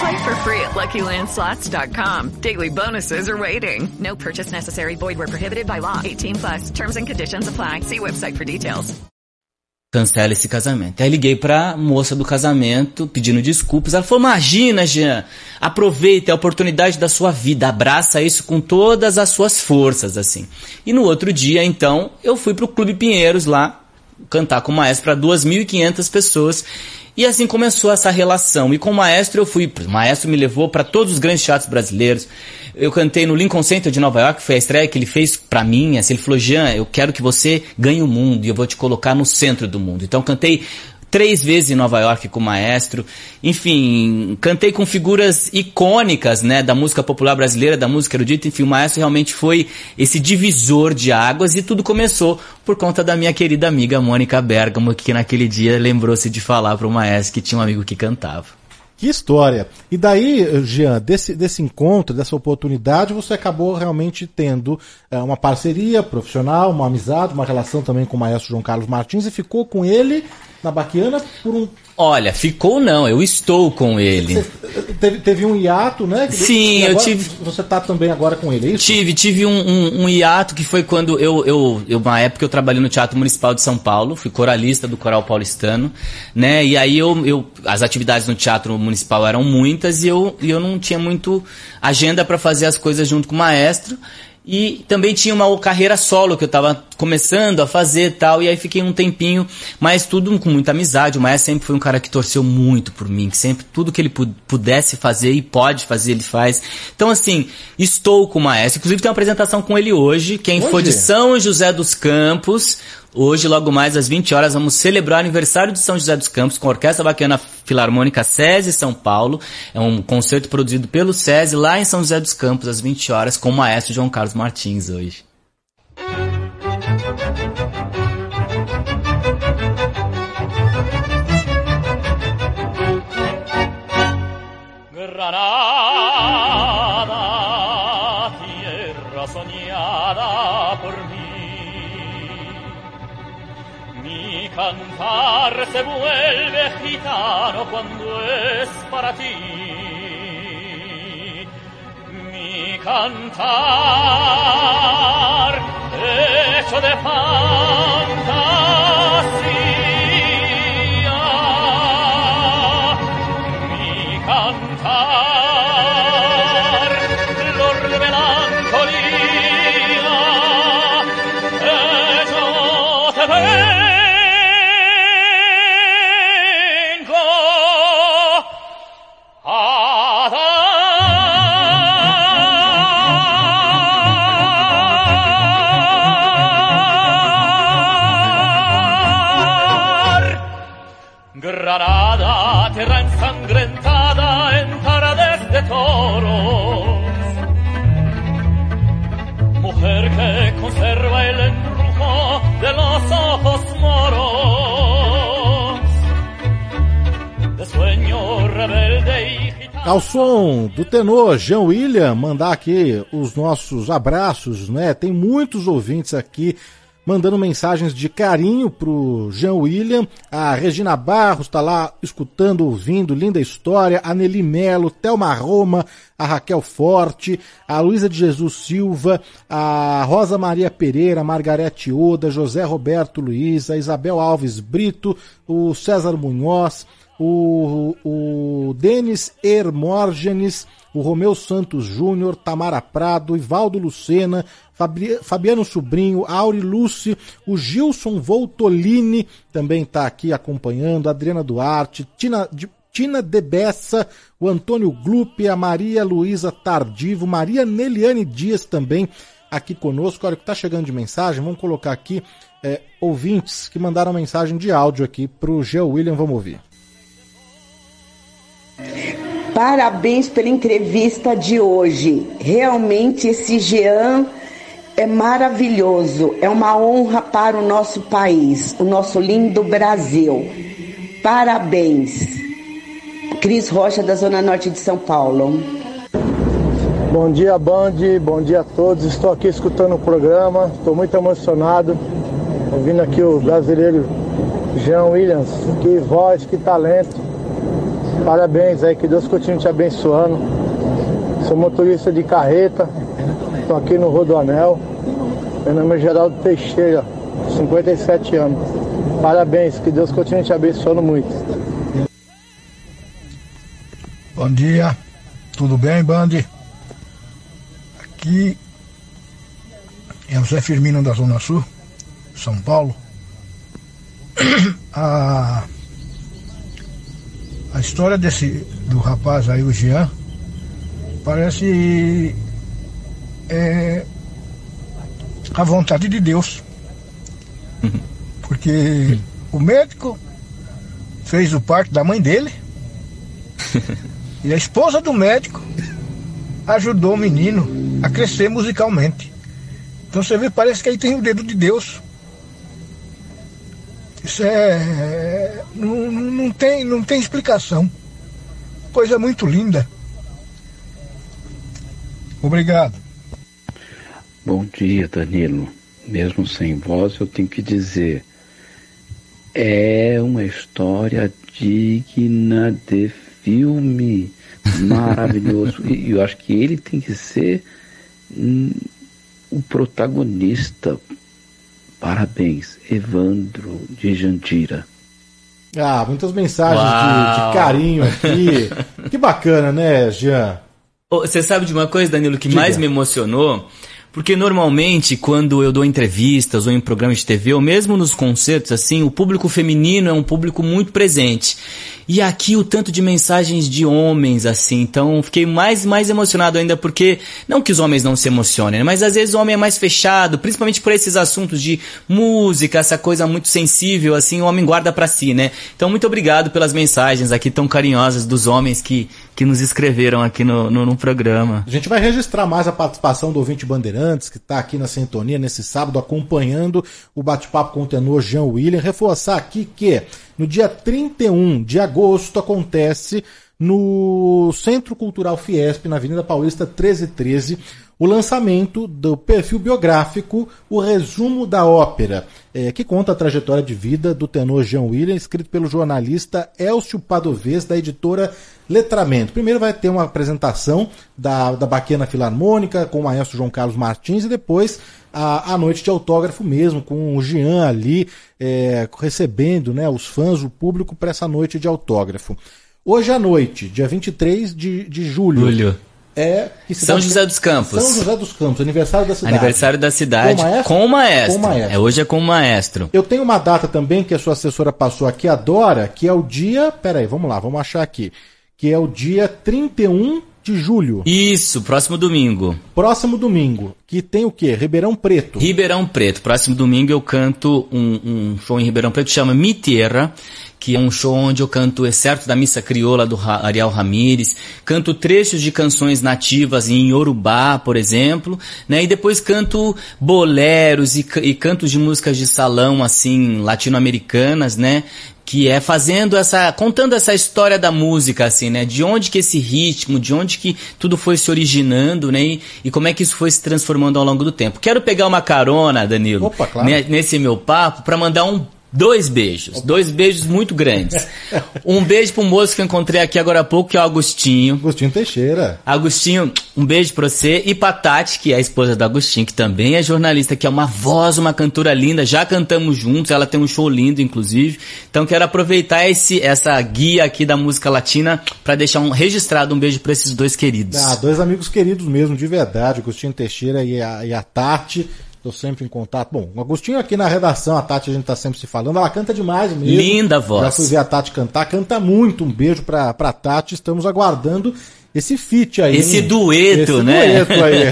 Play for free at LuckyLandSlots.com. Daily bonuses are waiting. No purchase necessary. Void where prohibited by law. 18 plus. Terms and conditions apply. See website for details. Cancela esse casamento. Aí liguei pra moça do casamento pedindo desculpas. Ela falou: Imagina, Jean, aproveite a oportunidade da sua vida, abraça isso com todas as suas forças, assim. E no outro dia, então, eu fui pro Clube Pinheiros lá cantar com o maestro para 2.500 pessoas. E assim começou essa relação. E com o maestro eu fui, o maestro me levou para todos os grandes teatros brasileiros. Eu cantei no Lincoln Center de Nova York, foi a estreia que ele fez para mim. Assim, ele falou: Jean, eu quero que você ganhe o mundo e eu vou te colocar no centro do mundo. Então cantei três vezes em Nova York com o maestro. Enfim, cantei com figuras icônicas, né, da música popular brasileira, da música erudita. Enfim, o maestro realmente foi esse divisor de águas e tudo começou por conta da minha querida amiga Mônica Bergamo, que naquele dia lembrou-se de falar para o maestro que tinha um amigo que cantava. Que história! E daí, Jean, desse, desse encontro, dessa oportunidade, você acabou realmente tendo é, uma parceria profissional, uma amizade, uma relação também com o maestro João Carlos Martins e ficou com ele na Baquiana por um. Olha, ficou não, eu estou com ele. Teve, teve um hiato, né? Sim, eu tive. Você está também agora com ele, é isso? Tive, tive um, um, um, hiato que foi quando eu, eu, eu, uma época eu trabalhei no Teatro Municipal de São Paulo, fui coralista do Coral Paulistano, né? E aí eu, eu as atividades no Teatro Municipal eram muitas e eu, eu não tinha muito agenda para fazer as coisas junto com o maestro. E também tinha uma carreira solo que eu estava começando a fazer tal, e aí fiquei um tempinho, mas tudo com muita amizade. O Maestro sempre foi um cara que torceu muito por mim, que sempre tudo que ele pudesse fazer e pode fazer, ele faz. Então, assim, estou com o Maestro. Inclusive, tem uma apresentação com ele hoje. Quem hoje? for de São José dos Campos, Hoje, logo mais às 20 horas, vamos celebrar o aniversário de São José dos Campos com a Orquestra Baquiana Filarmônica SESI São Paulo. É um concerto produzido pelo SESI lá em São José dos Campos às 20 horas com o maestro João Carlos Martins hoje. Se vuelve gitano cuando es para ti. Mi cantar hecho de fantasía. Ao som do tenor Jean William, mandar aqui os nossos abraços, né? Tem muitos ouvintes aqui mandando mensagens de carinho pro Jean William. A Regina Barros tá lá escutando, ouvindo, linda história. A Nelly Melo, Thelma Roma, a Raquel Forte, a Luísa de Jesus Silva, a Rosa Maria Pereira, Margarete Oda, José Roberto Luiz, a Isabel Alves Brito, o César Munhoz, o, o Denis Hermógenes, o Romeu Santos Júnior, Tamara Prado, Ivaldo Lucena, Fabri- Fabiano Sobrinho, Auri Lúcio, o Gilson Voltolini também está aqui acompanhando, Adriana Duarte, Tina, Tina Debessa, o Antônio Glupe, a Maria Luísa Tardivo, Maria Neliane Dias também aqui conosco. Olha que está chegando de mensagem, vamos colocar aqui é, ouvintes que mandaram mensagem de áudio aqui para o Geo William, vamos ouvir. Parabéns pela entrevista de hoje. Realmente esse Jean é maravilhoso. É uma honra para o nosso país, o nosso lindo Brasil. Parabéns. Cris Rocha, da Zona Norte de São Paulo. Bom dia, Band. Bom dia a todos. Estou aqui escutando o programa. Estou muito emocionado. Ouvindo aqui o brasileiro Jean Williams. Que voz, que talento. Parabéns aí, que Deus continue te abençoando. Sou motorista de carreta. Estou aqui no Rodoanel. Meu nome é Geraldo Teixeira, 57 anos. Parabéns, que Deus continue te abençoando muito. Bom dia, tudo bem, Band? Aqui é o Zé Firmino da Zona Sul, São Paulo. A, a história desse do rapaz aí, o Jean, parece é, a vontade de Deus. Porque o médico fez o parto da mãe dele. E a esposa do médico ajudou o menino a crescer musicalmente. Então você vê, parece que aí tem o dedo de Deus. Isso é. Não, não, não tem, não tem explicação. Coisa muito linda. Obrigado. Bom dia, Danilo. Mesmo sem voz, eu tenho que dizer: é uma história digna de filme. Maravilhoso. e eu acho que ele tem que ser hum, o protagonista. Parabéns, Evandro de Jandira. Ah, muitas mensagens de, de carinho aqui. que bacana, né, Jean? Você sabe de uma coisa, Danilo, que Diga. mais me emocionou? Porque normalmente, quando eu dou entrevistas ou em programas de TV, ou mesmo nos concertos, assim, o público feminino é um público muito presente. E aqui o tanto de mensagens de homens, assim, então fiquei mais mais emocionado ainda porque, não que os homens não se emocionem, mas às vezes o homem é mais fechado, principalmente por esses assuntos de música, essa coisa muito sensível, assim, o homem guarda pra si, né? Então muito obrigado pelas mensagens aqui tão carinhosas dos homens que, que nos escreveram aqui no, no, no programa. A gente vai registrar mais a participação do ouvinte Que está aqui na sintonia nesse sábado, acompanhando o bate-papo com o tenor Jean William. Reforçar aqui que no dia 31 de agosto acontece no Centro Cultural Fiesp, na Avenida Paulista 1313, o lançamento do perfil biográfico O Resumo da Ópera, é, que conta a trajetória de vida do tenor Jean William, escrito pelo jornalista Elcio Padovez, da editora Letramento. Primeiro vai ter uma apresentação da, da Baquena Filarmônica com o maestro João Carlos Martins e depois a, a noite de autógrafo mesmo, com o Jean ali é, recebendo né, os fãs, o público para essa noite de autógrafo. Hoje à noite, dia 23 de, de julho. Julho. É São José dos Campos. São José dos Campos, aniversário da cidade. Aniversário da cidade Com o maestro? com o maestro. Com o maestro. É, hoje é com o maestro. Eu tenho uma data também que a sua assessora passou aqui, a Dora, que é o dia. Peraí, vamos lá, vamos achar aqui. Que é o dia 31 de julho. Isso, próximo domingo. Próximo domingo. Que tem o quê? Ribeirão Preto. Ribeirão Preto. Próximo domingo eu canto um, um show em Ribeirão Preto que chama Mi Tierra, que é um show onde eu canto excerto da missa crioula do Ariel Ramírez, canto trechos de canções nativas em Yorubá, por exemplo, né? E depois canto boleros e, e cantos de músicas de salão assim latino-americanas, né? que é fazendo essa, contando essa história da música, assim, né? De onde que esse ritmo, de onde que tudo foi se originando, né? E, e como é que isso foi se transformando ao longo do tempo. Quero pegar uma carona, Danilo, Opa, claro. ne- nesse meu papo, para mandar um dois beijos, dois beijos muito grandes. Um beijo pro moço que eu encontrei aqui agora há pouco, que é o Agostinho. Agostinho Teixeira. Agostinho, um beijo pra você. E pra Tati, que é a esposa do Agostinho, que também é jornalista, que é uma voz, uma cantora linda. Já cantamos juntos, ela tem um show lindo, inclusive. Então quero aproveitar esse, essa guia aqui da música latina pra deixar um registrado um beijo pra esses dois queridos. Ah, dois amigos queridos mesmo, de verdade, Agostinho Teixeira e a, e a Tati. Estou sempre em contato. Bom, o Agostinho aqui na redação, a Tati a gente tá sempre se falando. Ela canta demais mesmo. Linda voz. Já fui ver a Tati cantar, canta muito. Um beijo pra, pra Tati. Estamos aguardando esse feat aí. Esse dueto, Esse né? dueto aí.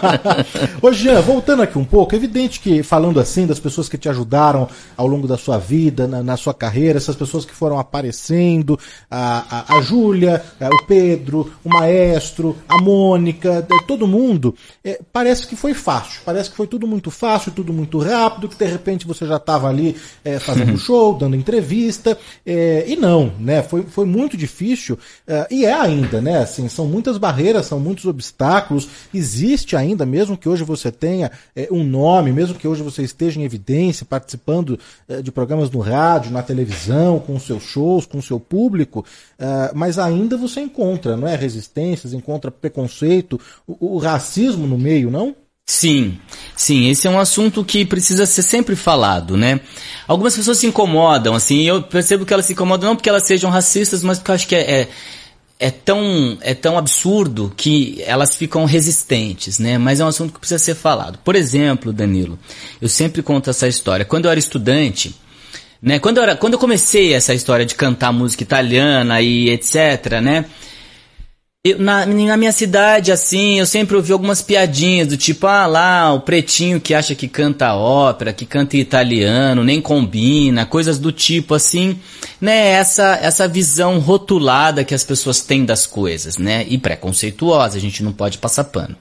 Ô Jean, voltando aqui um pouco, é evidente que falando assim das pessoas que te ajudaram ao longo da sua vida, na, na sua carreira, essas pessoas que foram aparecendo, a, a, a Júlia, o Pedro, o maestro, a Mônica, de- todo mundo, é, parece que foi fácil, parece que foi tudo muito fácil, tudo muito rápido, que de repente você já estava ali é, fazendo show, dando entrevista, é, e não, né? Foi, foi muito difícil, é, e é ainda, né? Assim, são muitas barreiras, são muitos obstáculos, existe ainda, mesmo que hoje você tenha é, um nome, mesmo que hoje você esteja em evidência, participando é, de programas no rádio, na televisão, com seus shows, com seu público, é, mas ainda você encontra, não é? Resistências, encontra preconceito, o, o racismo no meio, não? Sim, sim, esse é um assunto que precisa ser sempre falado, né? Algumas pessoas se incomodam, assim, eu percebo que elas se incomodam não porque elas sejam racistas, mas porque eu acho que é, é, é tão, é tão absurdo que elas ficam resistentes, né? Mas é um assunto que precisa ser falado. Por exemplo, Danilo, eu sempre conto essa história. Quando eu era estudante, né? Quando eu, era, quando eu comecei essa história de cantar música italiana e etc, né? Eu, na, na minha cidade, assim, eu sempre ouvi algumas piadinhas do tipo, ah lá, o pretinho que acha que canta ópera, que canta italiano, nem combina, coisas do tipo assim, né? Essa, essa visão rotulada que as pessoas têm das coisas, né? E preconceituosa, a gente não pode passar pano.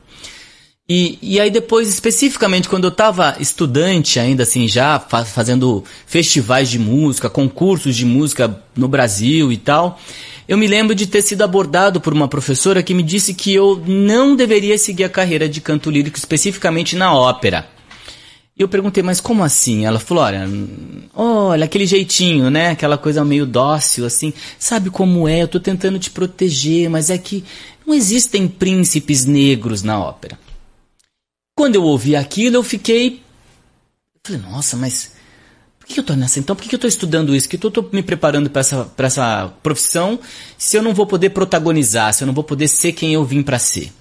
E, e aí depois, especificamente, quando eu estava estudante ainda assim, já fa fazendo festivais de música, concursos de música no Brasil e tal, eu me lembro de ter sido abordado por uma professora que me disse que eu não deveria seguir a carreira de canto lírico, especificamente na ópera. E eu perguntei, mas como assim? Ela falou, olha, olha, aquele jeitinho, né? Aquela coisa meio dócil, assim. Sabe como é? Eu tô tentando te proteger, mas é que não existem príncipes negros na ópera. Quando eu ouvi aquilo, eu fiquei. Falei, nossa, mas. Por que eu tô nessa? Então, por que eu tô estudando isso? Que eu tô me preparando para essa, essa profissão se eu não vou poder protagonizar, se eu não vou poder ser quem eu vim para ser?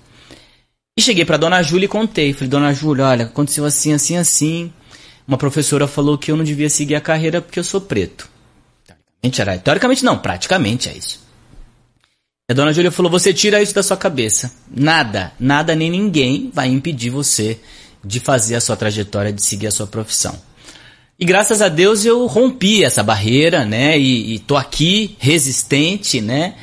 E cheguei para Dona Júlia e contei. Falei, Dona Júlia, olha, aconteceu assim, assim, assim. Uma professora falou que eu não devia seguir a carreira porque eu sou preto. Teoricamente, era, teoricamente não, praticamente é isso. A Dona Júlia falou, você tira isso da sua cabeça. Nada, nada nem ninguém vai impedir você de fazer a sua trajetória, de seguir a sua profissão. E graças a Deus eu rompi essa barreira, né? E, e tô aqui resistente, né?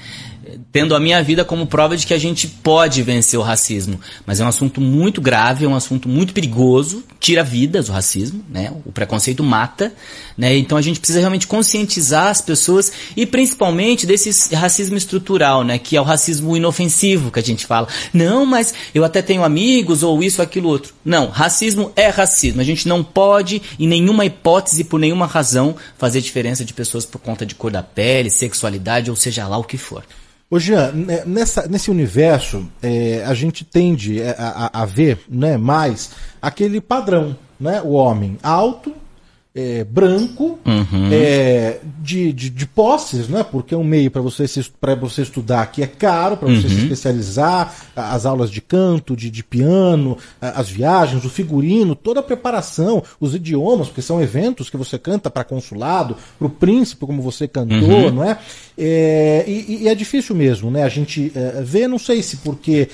Tendo a minha vida como prova de que a gente pode vencer o racismo. Mas é um assunto muito grave, é um assunto muito perigoso, tira vidas o racismo, né? O preconceito mata, né? Então a gente precisa realmente conscientizar as pessoas e principalmente desse racismo estrutural, né? Que é o racismo inofensivo que a gente fala. Não, mas eu até tenho amigos ou isso, aquilo, outro. Não, racismo é racismo. A gente não pode, em nenhuma hipótese, por nenhuma razão, fazer diferença de pessoas por conta de cor da pele, sexualidade ou seja lá o que for. Ô Jean, nessa, nesse universo, é, a gente tende é, a, a, a, ver né, mais aquele padrão, né? O homem alto, é, branco, uhum. é, de, de, de, posses, né? Porque é um meio para você, você estudar que é caro, para você uhum. se especializar, as aulas de canto, de, de piano, as viagens, o figurino, toda a preparação, os idiomas, porque são eventos que você canta para consulado, para o príncipe, como você cantou, uhum. não é? é e, e, é difícil mesmo, né? A gente é, vê, não sei se porque.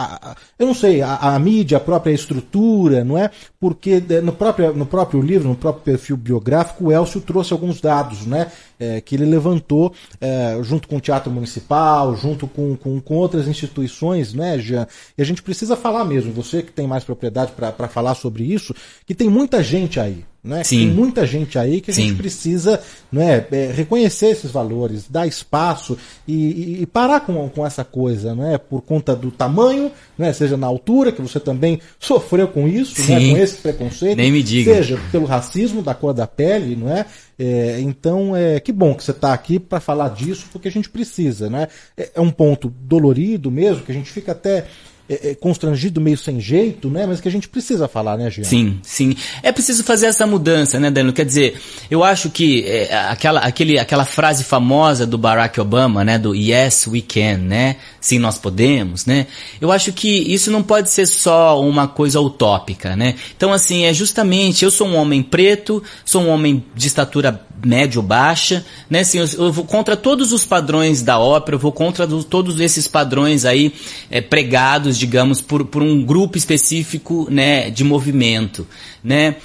A, eu não sei, a, a, mídia, a própria estrutura, não é? Porque no próprio, no próprio livro, no próprio perfil biográfico, o Elcio trouxe alguns dados, né? É, que ele levantou é, junto com o Teatro Municipal, junto com, com, com, outras instituições, né, Jean? E a gente precisa falar mesmo, você que tem mais propriedade para falar sobre isso, que tem muita gente aí, né? Sim. Tem muita gente aí que a Sim. gente precisa né, é, reconhecer esses valores, dar espaço e, e, e, parar com, com essa coisa, né? Por conta do tamanho, né? Seja na altura, que você também sofreu com isso, né? Com esse preconceito. Nem me diga. Seja pelo racismo da cor da pele, não é? É então, é, que bom que você está aqui para falar disso, porque a gente precisa, né? É, é um ponto dolorido mesmo, que a gente fica até é, é, constrangido, meio sem jeito, né? Mas que a gente precisa falar, né, Jean? Sim, sim. É preciso fazer essa mudança, né, Danilo? Quer dizer, eu acho que é, aquela, aquele, aquela frase famosa do Barack Obama, né? Do Yes, we can, né? Sim, nós podemos, né? Eu acho que isso não pode ser só uma coisa utópica, né? Então, assim, é justamente, eu sou um homem preto, sou um homem de estatura médio baixa, né? Assim, eu, eu, vou contra todos os padrões da ópera, eu vou contra do, todos esses padrões aí é, pregados, digamos, por, por um grupo específico, né, de movimento, né?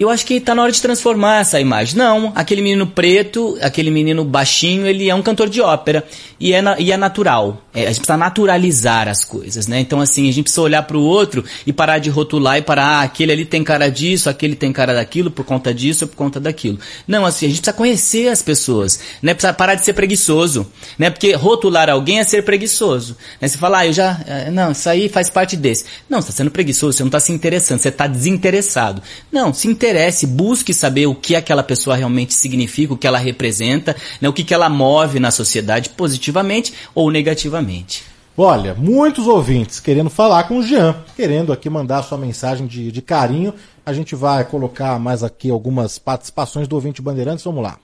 Eu acho que está na hora de transformar essa imagem. Não, aquele menino preto, aquele menino baixinho, ele é um cantor de ópera e é, na, e é natural. É, a gente precisa naturalizar as coisas, né? Então, assim, a gente precisa olhar para o outro e parar de rotular e parar, ah, aquele ali tem cara disso, aquele tem cara daquilo, por conta disso por conta daquilo. Não, assim, a gente precisa conhecer as pessoas, né? Precisa parar de ser preguiçoso, né? Porque rotular alguém é ser preguiçoso. Né? Você fala, ah, eu já, eh, não, isso aí faz parte desse. Não, você está sendo preguiçoso, você não está se interessando, você está desinteressado. Não, se interessa interesse, busque saber o que aquela pessoa realmente significa, o que ela representa, né, o que, que ela move na sociedade positivamente ou negativamente. Olha, muitos ouvintes querendo falar com o Jean, querendo aqui mandar sua mensagem de, de carinho. A gente vai colocar mais aqui algumas participações do ouvinte Bandeirantes. Vamos lá.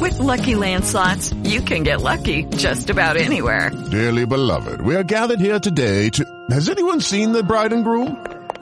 With lucky landslots, you can get lucky just about anywhere. Dearly beloved, we are gathered here today to. Has anyone seen the bride and groom?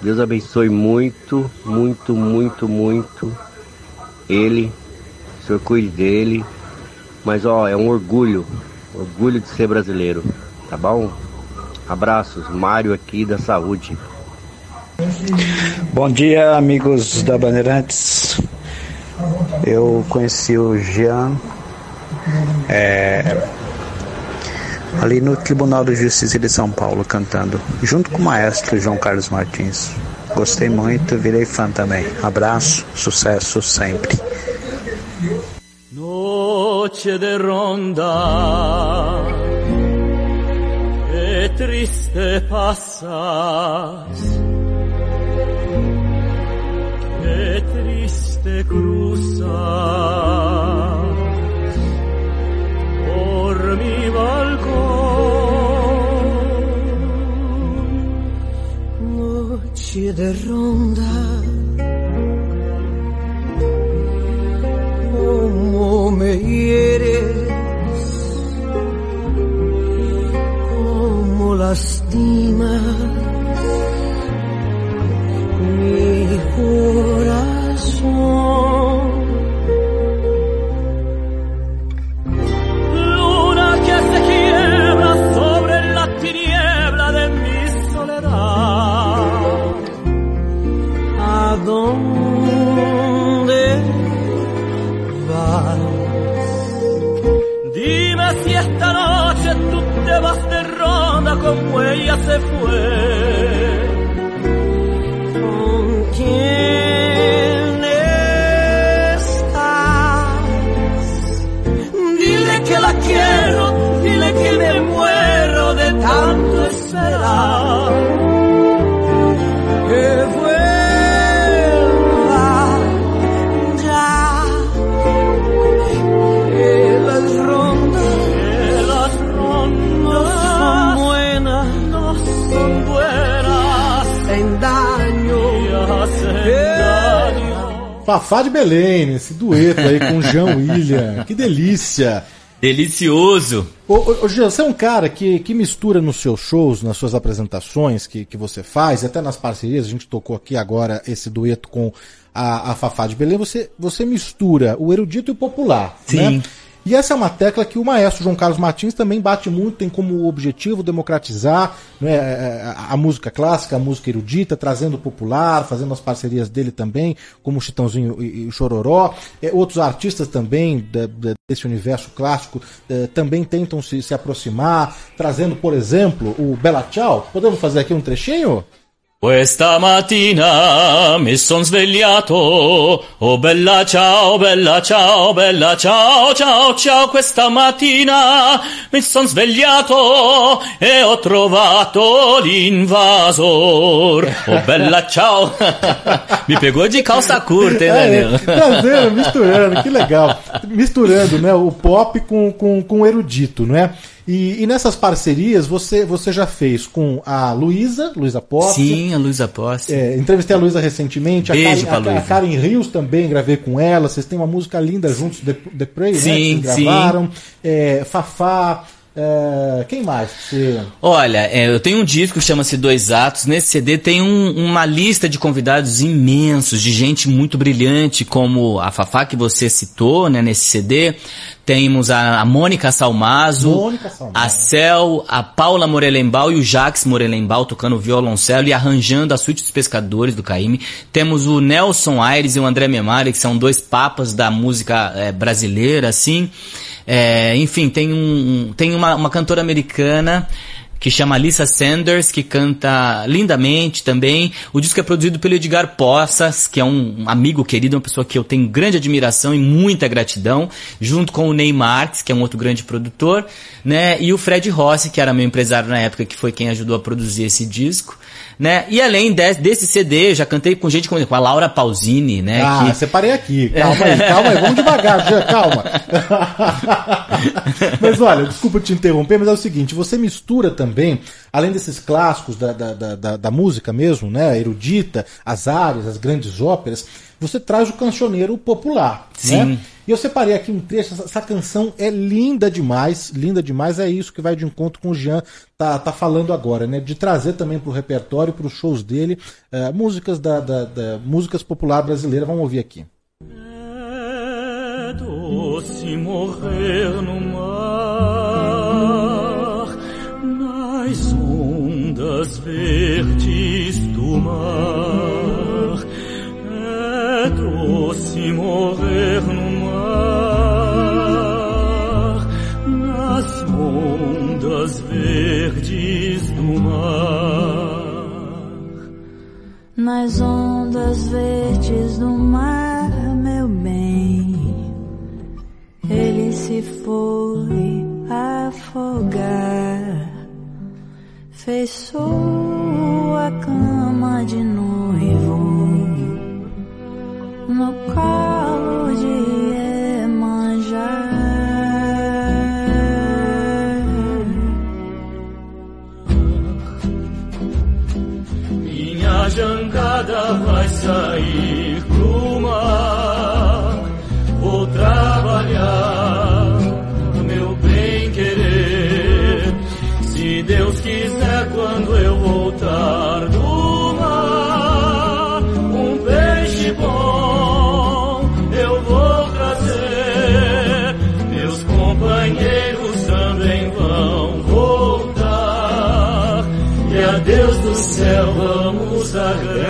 Deus abençoe muito, muito, muito, muito ele. O Senhor cuide dele. Mas ó, é um orgulho, orgulho de ser brasileiro, tá bom? Abraços, Mário aqui da Saúde. Bom dia, amigos da Bandeirantes. Eu conheci o Jean é, ali no Tribunal de Justiça de São Paulo cantando, junto com o maestro João Carlos Martins. Gostei muito, virei fã também. Abraço, sucesso sempre. Noche de ronda, que triste passas, que triste cruzas noche de ronda. ¿Cómo me hieres? ¿Cómo lastimas mi corazón? Se fue. Fafá de Belém, esse dueto aí com o Jean William. Que delícia! Delicioso. Ô, ô, ô, Jean, você é um cara que, que mistura nos seus shows, nas suas apresentações que, que você faz, até nas parcerias, a gente tocou aqui agora esse dueto com a, a Fafá de Belém, você, você mistura o erudito e o popular. Sim. Né? E essa é uma tecla que o maestro João Carlos Martins também bate muito, tem como objetivo democratizar né, a, música clássica, a música erudita, trazendo o popular, fazendo as parcerias dele também, como o Chitãozinho e, o Chororó. É, outros artistas também desse universo clássico eh, também tentam se, se aproximar, trazendo, por exemplo, o Bella Ciao. Podemos fazer aqui um trechinho? Questa mattina mi son svegliato, oh bella ciao, bella ciao, bella ciao, ciao, ciao, questa mattina mi son svegliato e ho trovato l'invasor. Oh bella ciao. Mi pegou de calça curta, hein, É, Daniel? é, trazendo, misturando, que legal. Misturando, né, o pop com, com, com o erudito, né? E, e nessas parcerias você, você já fez com a Luísa, Luísa Posse. Sim, a Luísa Posse. É, entrevistei a Luísa recentemente. Beijo a pra Karen, a, a Luísa. Karen Rios também gravei com ela. Vocês têm uma música linda juntos, The, The Prey, né? Sim, Que vocês sim. gravaram. É, Fafá. é, quem mais? Você... Olha, é, eu tenho um disco que chama-se Dois Atos. Nesse CD tem um- uma lista de convidados imensos, de gente muito brilhante, como a Fafá que você citou, né, nesse CD. Temos a, a Mônica Salmazo, Mônica Salmazo. a Cel, a Paula Morelenbaum e o Jax Morelenbaum tocando violoncelo e arranjando a suíte dos pescadores do Caíme. Temos o Nelson Aires e o André Memari, que são dois papas da música eh, brasileira, assim. É, enfim, tem, um, tem uma, uma cantora americana que chama Lisa Sanders, que canta lindamente também. O disco é produzido pelo Edgar Poças, que é um amigo querido, uma pessoa que eu tenho grande admiração e muita gratidão, junto com o Ney Marques, que é um outro grande produtor, né? E o Fred Rossi, que era meu empresário na época, que foi quem ajudou a produzir esse disco, né? E além de- desse CD, eu já cantei com gente como com a Laura Pausini, né? Ah, que- separei aqui. Calma aí, calma aí. Vamos devagar, Jean, calma. mas olha, desculpa te interromper, mas é o seguinte, você mistura também, além desses clássicos da, da, da, da- da música mesmo, né, erudita, as áreas, as grandes óperas, você traz o cancioneiro popular. Sim. Né? E eu separei aqui um trecho, essa, essa canção é linda demais, linda demais, é isso que vai de encontro com o Jean tá, tá falando agora, né? De trazer também pro repertório, pros shows dele, eh, músicas da, da, da- músicas popular brasileira. Vamos ouvir aqui. É doce morrer no mar, ondas verdes do mar. É doce morrer no mar, nas ondas verdes do mar. Nas ondas verdes do mar, meu bem, ele se foi afogar. Fez sua cama de noivo no colo de Iemanjá. Minha jangada vai sair céu vamos agradecer.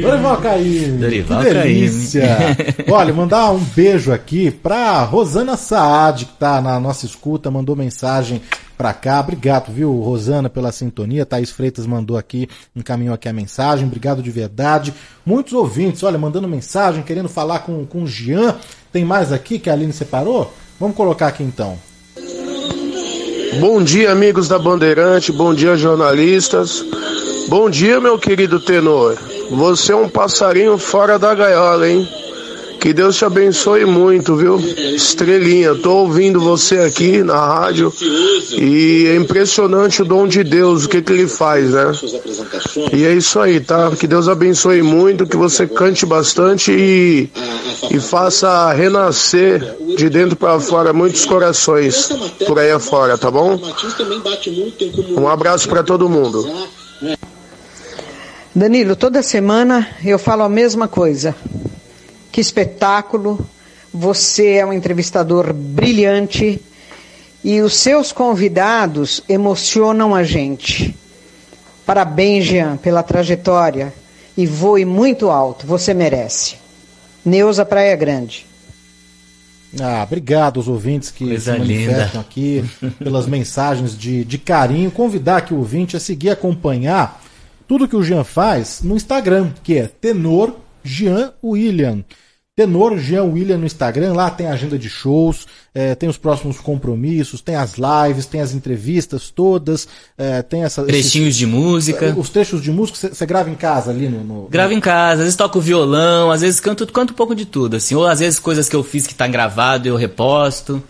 Dorival Caymmi. Dorival que delícia. Olha, mandar um beijo aqui pra Rosana Saad, que tá na nossa escuta, mandou mensagem pra cá. Obrigado, viu, Rosana, pela sintonia. Thaís Freitas mandou aqui, encaminhou aqui a mensagem. Obrigado de verdade. Muitos ouvintes, olha, mandando mensagem, querendo falar com, com o Jean. Tem mais aqui que a Aline separou? Vamos colocar aqui então. Bom dia, amigos da Bandeirante, bom dia, jornalistas. Bom dia, meu querido tenor. Você é um passarinho fora da gaiola, hein? Que Deus te abençoe muito, viu? Estrelinha, tô ouvindo você aqui na rádio e é impressionante o dom de Deus, o que que ele faz, né? E é isso aí, tá? Que Deus abençoe muito, que você cante bastante e, e faça renascer de dentro para fora muitos corações por aí afora, tá bom? Um abraço para todo mundo. Danilo, toda semana eu falo a mesma coisa. Que espetáculo! Você é um entrevistador brilhante e os seus convidados emocionam a gente. Parabéns, Jean, pela trajetória e voe muito alto. Você merece. Neuza Praia Grande. Ah, obrigado aos ouvintes que Coisa se manifestam linda. aqui pelas mensagens de, de carinho. Convidar aqui o ouvinte a seguir acompanhar tudo que o Jean faz no Instagram, que é Tenor Jean William. Tenor Jean William no Instagram, lá tem a agenda de shows, eh, tem os próximos compromissos, tem as lives, tem as entrevistas todas, eh, tem essa, Trechinhos de música. Os trechos de música você grava em casa ali no. no Gravo em casa, às vezes toco violão, às vezes canto, canto um pouco de tudo, assim. Ou às vezes coisas que eu fiz que tá gravado eu reposto.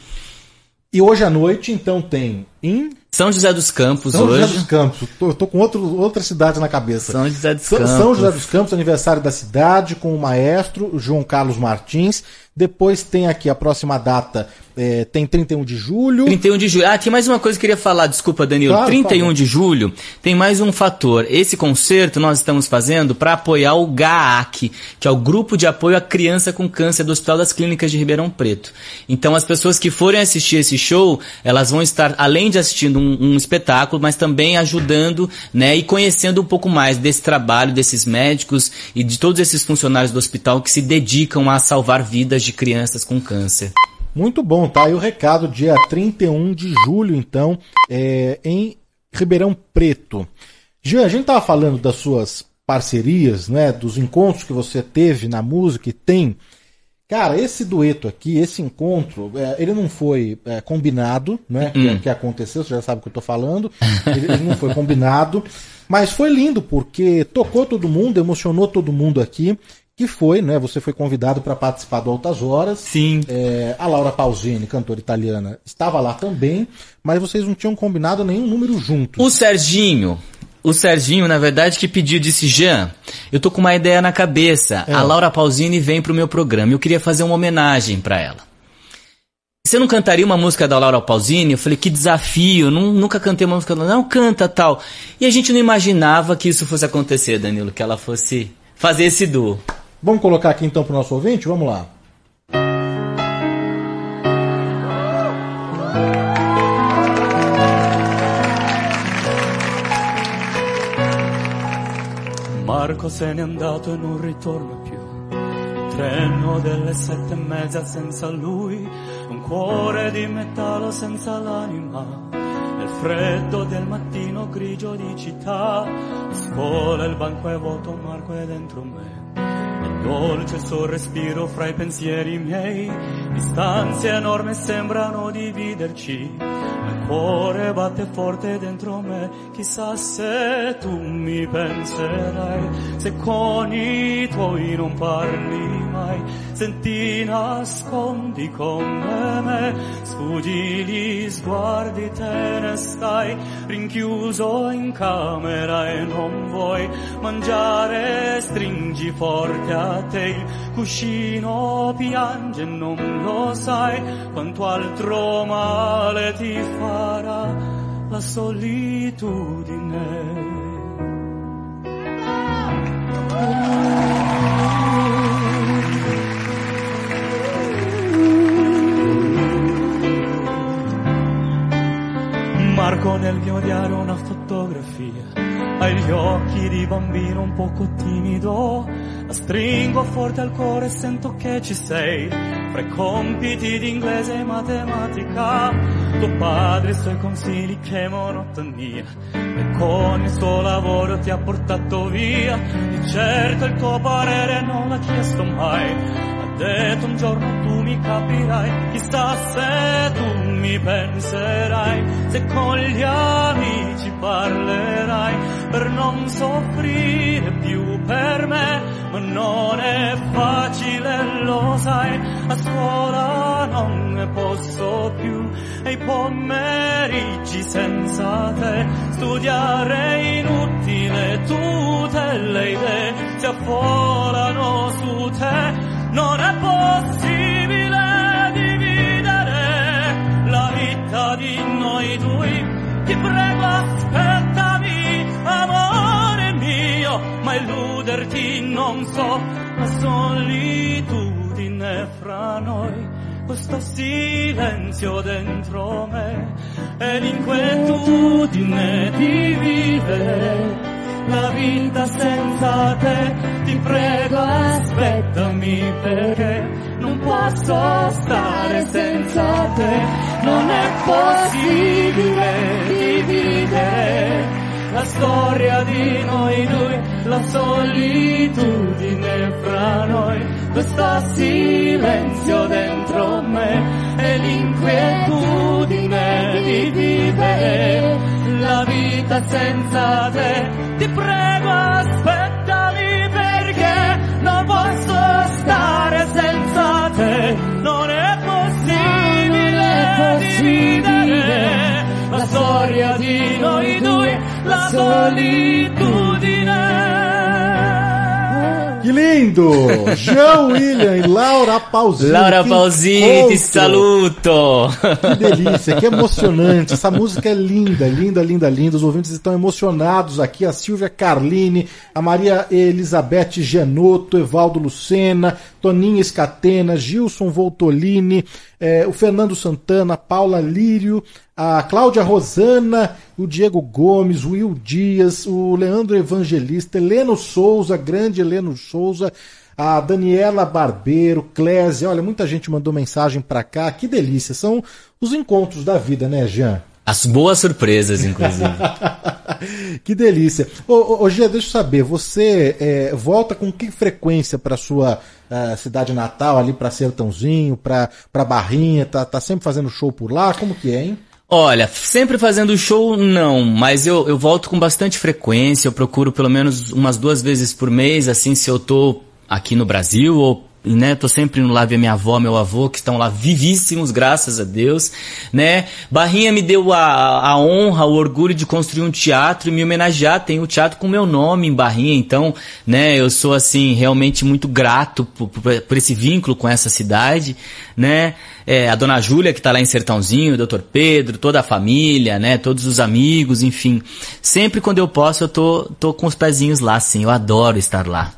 E hoje à noite, então, tem em São José dos Campos São hoje. José dos Campos. Tô, tô com outro, outra cidade na cabeça. São José dos São, Campos. São José dos Campos, aniversário da cidade, com o maestro João Carlos Martins. Depois tem aqui a próxima data, eh, tem 31 de julho. 31 de julho. Ah, tem mais uma coisa que eu queria falar, desculpa, Danilo. Claro, 31 por de julho tem mais um fator. Esse concerto nós estamos fazendo para apoiar o GAAC, que é o Grupo de Apoio à Criança com Câncer do Hospital das Clínicas de Ribeirão Preto. Então, as pessoas que forem assistir esse show, elas vão estar, além de assistindo um, um espetáculo, mas também ajudando, né, e conhecendo um pouco mais desse trabalho, desses médicos e de todos esses funcionários do hospital que se dedicam a salvar vidas de crianças com câncer. Muito bom, tá? E o recado, dia 31 de julho, então, é, em Ribeirão Preto. Jean, a gente tava falando das suas parcerias, né? Dos encontros que você teve na música e tem. Cara, esse dueto aqui, esse encontro, é, ele não foi é, combinado, né? Que, Hum. que aconteceu, você já sabe o que eu tô falando. Ele, ele não foi combinado, mas foi lindo porque tocou todo mundo, emocionou todo mundo aqui. Que foi, né? Você foi convidado para participar do Altas Horas. Sim. É, a Laura Pausini, cantora italiana, estava lá também, mas vocês não tinham combinado nenhum número juntos. O Serginho, o Serginho, na verdade, que pediu, disse, Jean, eu tô com uma ideia na cabeça. É. A Laura Pausini vem pro meu programa. Eu queria fazer uma homenagem pra ela. Você não cantaria uma música da Laura Pausini? Eu falei, que desafio, nu- nunca cantei uma música dela. Não, canta tal. E a gente não imaginava que isso fosse acontecer, Danilo, que ela fosse fazer esse duo. Vamos colocar aqui então pro nosso ouvinte? Vamos lá. Marco se n'è andato e non ritorna più. Treno delle sette e mezza senza lui, un cuore di metallo senza l'anima. Nel freddo del mattino grigio di città, la scuola, il banco è vuoto, Marco è dentro me. È dolce il suo respiro fra i pensieri miei, distanze enormi sembrano dividerci. Ma il cuore batte forte dentro me, chissà se tu mi penserai, se con i tuoi non parli mai, se ti nascondi come me, sfuggi gli sguardi, te ne stai. Rinchiuso in camera e non vuoi mangiare, stringi forte a te il cuscino piange, non lo sai quanto altro male ti farà la solitudine. Marco nel mio diario una fotografia hai gli occhi di bambino un poco timido la stringo forte al cuore e sento che ci sei. Fra i compiti di inglese e matematica tuo padre e i suoi consigli che monotonia e con il suo lavoro ti ha portato via. Di certo il tuo parere non l'ha chiesto mai. Ha detto un giorno tu mi capirai chissà se tu mi penserai se con gli amici parlerai per non soffrire più per me. Ma non è facile lo sai a scuola non ne posso più e i pomeriggi senza te. Studiare inutile tutte le idee si affolano su te. Non è possibile di noi due. Ti prego aspettami, amore mio, ma illuderti non so, la solitudine fra noi, questo silenzio dentro me, e l'inquietudine di vivere la vita senza te. Ti prego aspettami perché non posso stare senza te. Non è possibile dividere la storia di noi due, la solitudine fra noi, questo silenzio dentro me e l'inquietudine di vivere la vita senza te. Ti prego aspettami perché non posso stare senza te. Non è possibile dividere la storia di noi due, la solitudine. Lindo! Jean William e Laura Pausini. Laura Pausini, te saluto! Que delícia, que emocionante. Essa música é linda, linda, linda, linda. Os ouvintes estão emocionados aqui. A Silvia Carline, a Maria Elizabeth Genotto, Evaldo Lucena, Toninha Escatena, Gilson Voltolini, eh, o Fernando Santana, Paula Lírio, a Cláudia Rosana, o Diego Gomes, o Will Dias, o Leandro Evangelista, Heleno Souza, grande Heleno Souza, a Daniela Barbeiro, Clésia, olha, muita gente mandou mensagem pra cá, que delícia, são os encontros da vida, né, Jean? As boas surpresas, inclusive. que delícia. Ô, ô, Gia, deixa eu saber, você é, volta com que frequência para sua ah, cidade natal, ali para Sertãozinho, para Barrinha, tá, tá sempre fazendo show por lá? Como que é, hein? Olha, sempre fazendo show, não, mas eu, eu volto com bastante frequência, eu procuro pelo menos umas duas vezes por mês, assim, se eu tô aqui no Brasil ou né, tô sempre indo lá ver minha avó, meu avô, que estão lá vivíssimos, graças a Deus, né. Barrinha me deu a, a honra, o orgulho de construir um teatro e me homenagear, tem o teatro com meu nome em Barrinha, então, né, eu sou, assim, realmente muito grato por, por, por esse vínculo com essa cidade, né. É, a dona Júlia, que tá lá em Sertãozinho, o doutor Pedro, toda a família, né, todos os amigos, enfim. Sempre quando eu posso, eu tô, tô com os pezinhos lá, sim, eu adoro estar lá.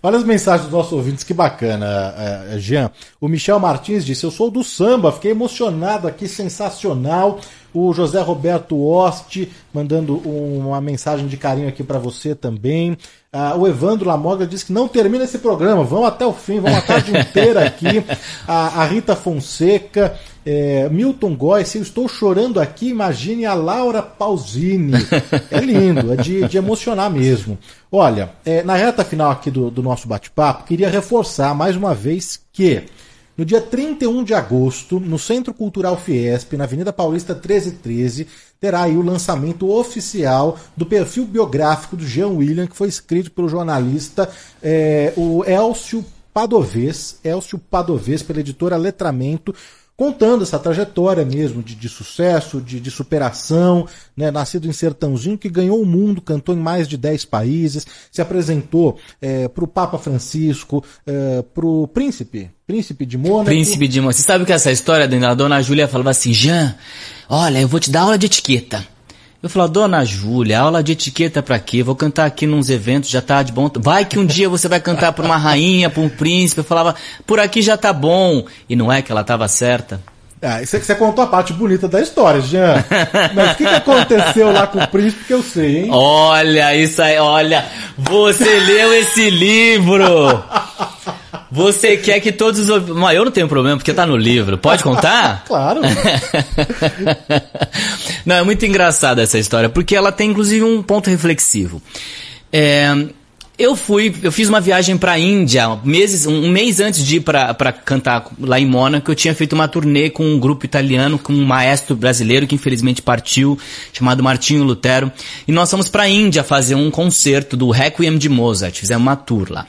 Olha as mensagens dos nossos ouvintes, que bacana, eh, Jean. O Michel Martins disse: Eu sou do samba, fiquei emocionado aqui, sensacional. O José Roberto Oste mandando um- uma mensagem de carinho aqui para você também. Ah, o Evandro Lamoga disse que não termina esse programa, vamos até o fim, vamos a tarde inteira aqui. A, a Rita Fonseca, eh, Milton Góes, se eu estou chorando aqui, imagine a Laura Pausini. É lindo, é de, de emocionar mesmo. Olha, eh, na reta final aqui do, do nosso bate-papo, queria reforçar mais uma vez que no dia 31 de agosto, no Centro Cultural Fiesp, na Avenida Paulista 1313, terá aí o lançamento oficial do perfil biográfico do Jean William, que foi escrito pelo jornalista eh, o Elcio Padovez, Elcio Padovez, pela editora Letramento, contando essa trajetória mesmo de, de sucesso, de, de superação, né? nascido em Sertãozinho, que ganhou o mundo, cantou em mais de 10 países, se apresentou é, para o Papa Francisco, é, para o Príncipe, Príncipe de Mônaco. Príncipe de Mônaco. Você sabe que essa história da dona Júlia falava assim, Jean, olha, eu vou te dar aula de etiqueta. Eu falava, dona Júlia, aula de etiqueta pra quê? Vou cantar aqui nos eventos, já tá de bom. Vai que um dia você vai cantar pra uma rainha, pra um príncipe. Eu falava, por aqui já tá bom. E não é que ela tava certa. Ah, você, você contou a parte bonita da história, Jean. Mas o que, que aconteceu lá com o príncipe que eu sei, hein? Olha, isso aí, olha. Você leu esse livro! Você quer que todos os. Mas eu não tenho problema, porque tá no livro. Pode contar? claro. não, é muito engraçada essa história, porque ela tem inclusive um ponto reflexivo. É, eu fui, eu fiz uma viagem para a Índia, meses, um mês antes de ir para cantar lá em Mônaco, eu tinha feito uma turnê com um grupo italiano, com um maestro brasileiro que infelizmente partiu, chamado Martinho Lutero, e nós fomos para a Índia fazer um concerto do Requiem de Mozart, fizemos uma tour lá.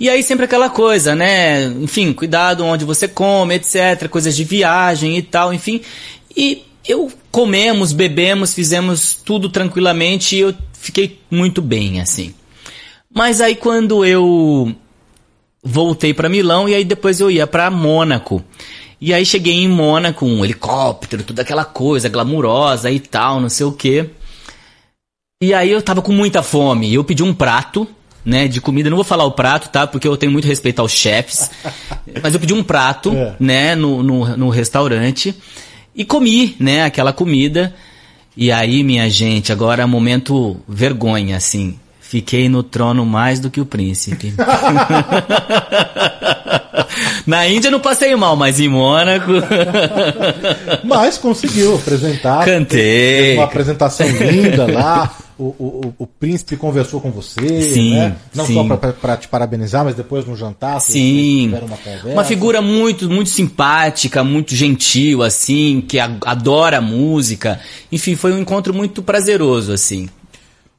E aí sempre aquela coisa, né? Enfim, cuidado onde você come, etc, coisas de viagem e tal, enfim. E eu comemos, bebemos, fizemos tudo tranquilamente e eu fiquei muito bem assim. Mas aí quando eu voltei para Milão e aí depois eu ia para Mônaco. E aí cheguei em Mônaco, um helicóptero, toda aquela coisa glamurosa e tal, não sei o quê. E aí eu tava com muita fome. E eu pedi um prato, né, de comida. Não vou falar o prato, tá? Porque eu tenho muito respeito aos chefes. Mas eu pedi um prato, é. né, no, no, no restaurante. E comi, né, aquela comida. E aí, minha gente, agora é momento vergonha, assim. Fiquei no trono mais do que o príncipe. Na Índia não passei mal, mas em Mônaco. mas conseguiu apresentar. Cantei. Uma apresentação linda lá. O, o, o, príncipe conversou com você, sim, né? Não sim. só para te parabenizar, mas depois no jantar. Sim. Uma, uma, figura muito, muito simpática, muito gentil, assim, que adora música. Enfim, foi um encontro muito prazeroso, assim.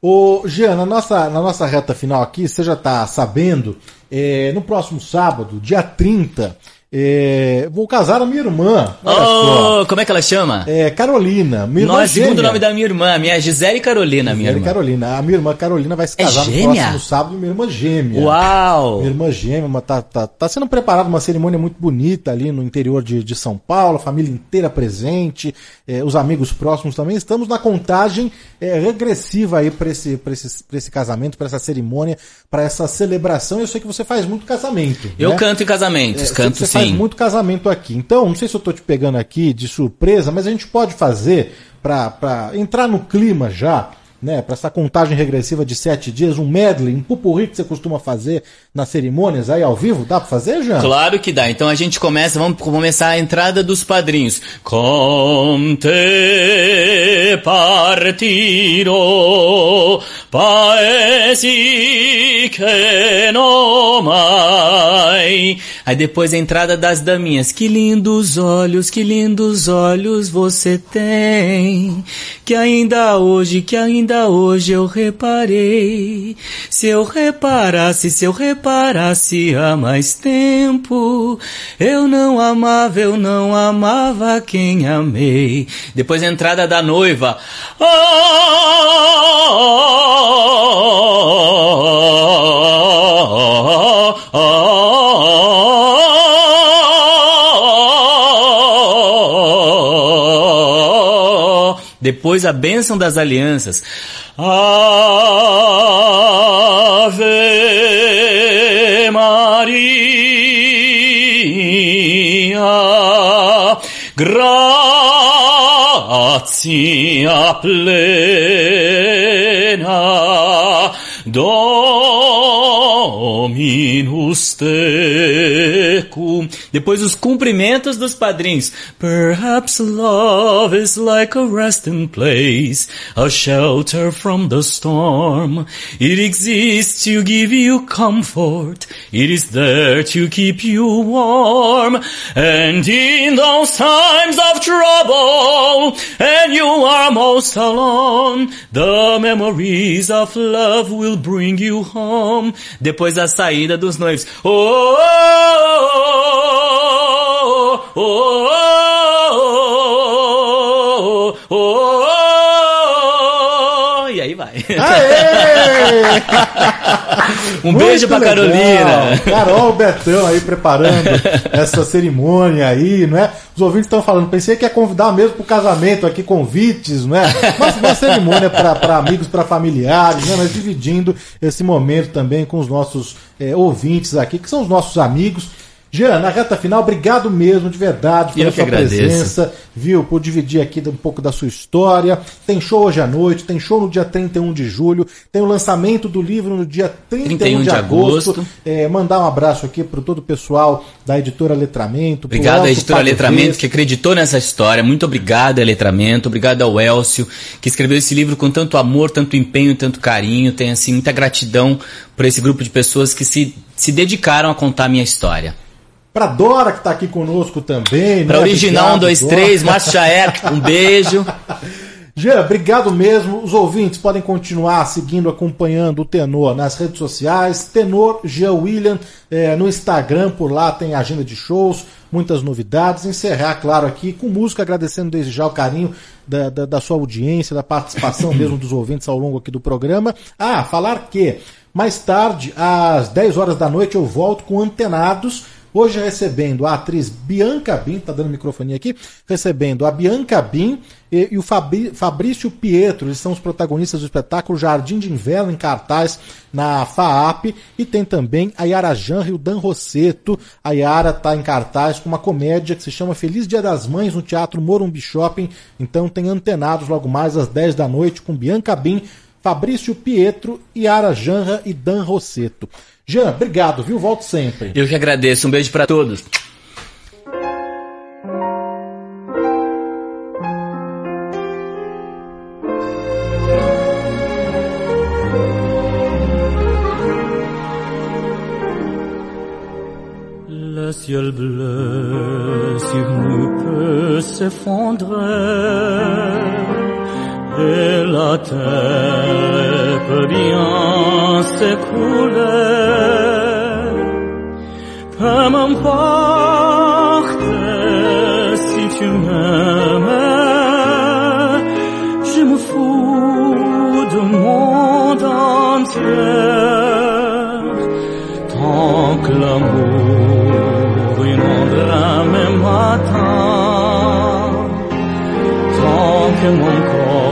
Ô, Jean, na nossa, na nossa reta final aqui, você já está sabendo, é, no próximo sábado, dia 30, é, vou casar a minha irmã. Oh, como é que ela chama? É, Carolina. Minha irmã Nossa, segundo nome da minha irmã, minha Gisele Carolina, Gisele minha irmã. Carolina. A minha irmã Carolina vai se casar é no próximo sábado, minha irmã gêmea. Uau! Minha irmã gêmea, tá, tá, tá sendo preparada uma cerimônia muito bonita ali no interior de, de São Paulo, a família inteira presente, é, os amigos próximos também. Estamos na contagem é, regressiva aí para esse, pra esse, pra esse casamento, para essa cerimônia, para essa celebração. Eu sei que você faz muito casamento. Eu né? canto em casamentos, É, canto sim. Faz muito casamento aqui. Então, não sei se eu tô te pegando aqui de surpresa, mas a gente pode fazer para entrar no clima já, né? Para essa contagem regressiva de sete dias, um medley, um pupurri que você costuma fazer nas cerimônias aí ao vivo. Dá para fazer, Jean? Claro que dá. Então a gente começa, vamos começar a entrada dos padrinhos. Com partiro, paesi que não mai. Aí depois a entrada das daminhas. Que lindos olhos, que lindos olhos você tem. Que ainda hoje, que ainda hoje eu reparei. Se eu reparasse, se eu reparasse há mais tempo, eu não amava, eu não amava quem amei. Depois a entrada da noiva. Depois a bênção das alianças. Ave Maria, gratia plena, Dominus tecum. Depois os cumprimentos dos padrinhos. Perhaps love is like a resting place, a shelter from the storm. It exists to give you comfort. It is there to keep you warm. And in those times of trouble, and you are most alone, the memories of love will bring you home. Depois da saída dos noivos. Oh, oh, oh, oh, oh, oh, oh, oh, oh, oh, e vai. um beijo pra Muito legal. Carolina. Carol Betão aí preparando essa cerimônia aí, não é? Os ouvintes estão falando, pensei que ia convidar mesmo pro casamento aqui, convites, não é? Mas uma cerimônia para amigos, para familiares, né? Mas dividindo esse momento também com os nossos eh, ouvintes aqui, que são os nossos amigos. Jean, na reta final, obrigado mesmo, de verdade, pela sua agradeço. presença, viu? Por dividir aqui um pouco da sua história. Tem show hoje à noite, tem show no dia 31 de julho, tem o lançamento do livro no dia 31, 31 de, de agosto. agosto. É, mandar um abraço aqui para todo o pessoal da editora Letramento. Obrigado à editora Pato Letramento Reis. que acreditou nessa história. Muito obrigado à Letramento, obrigado ao Elcio que escreveu esse livro com tanto amor, tanto empenho, tanto carinho. Tenho assim muita gratidão por esse grupo de pessoas que se, se dedicaram a contar a minha história. Pra Dora, que tá aqui conosco também. Pra né? Original Obrigado, 123, Dora. Márcio Chaer, um beijo. Jean, obrigado mesmo. Os ouvintes podem continuar seguindo, acompanhando o Tenor nas redes sociais. Tenor Jean William eh, no Instagram, por lá tem agenda de shows, muitas novidades. Encerrar, claro, aqui com música, agradecendo desde já o carinho da, da, da sua audiência, da participação mesmo dos ouvintes ao longo aqui do programa. Ah, falar que mais tarde, às 10 horas da noite, eu volto com Antenados. Hoje recebendo a atriz Bianca Bin, tá dando microfone aqui, recebendo a Bianca Bin e, e o Fabrício Pietro, eles são os protagonistas do espetáculo Jardim de Inverno em cartaz na FAAP e tem também a Yara Janra e o Dan Rosseto. A Yara tá em cartaz com uma comédia que se chama Feliz Dia das Mães no Teatro Morumbi Shopping, então tem antenados logo mais às 10 da noite com Bianca Bin, Fabrício Pietro, Yara Janra e Dan Rosseto. Jean, obrigado, viu? Volto sempre. Eu que agradeço. Um beijo pra todos. Le ciel bleu sur nous peut s'effondrer et la terre peut bien s'écrouler. Peu m'importe si tu m'aimes, je me fous du monde entier. Tant que l'amour inondera mes matins, tant que mon corps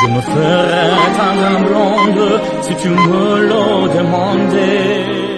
je me ferai ta main blonde si tu me le demandais.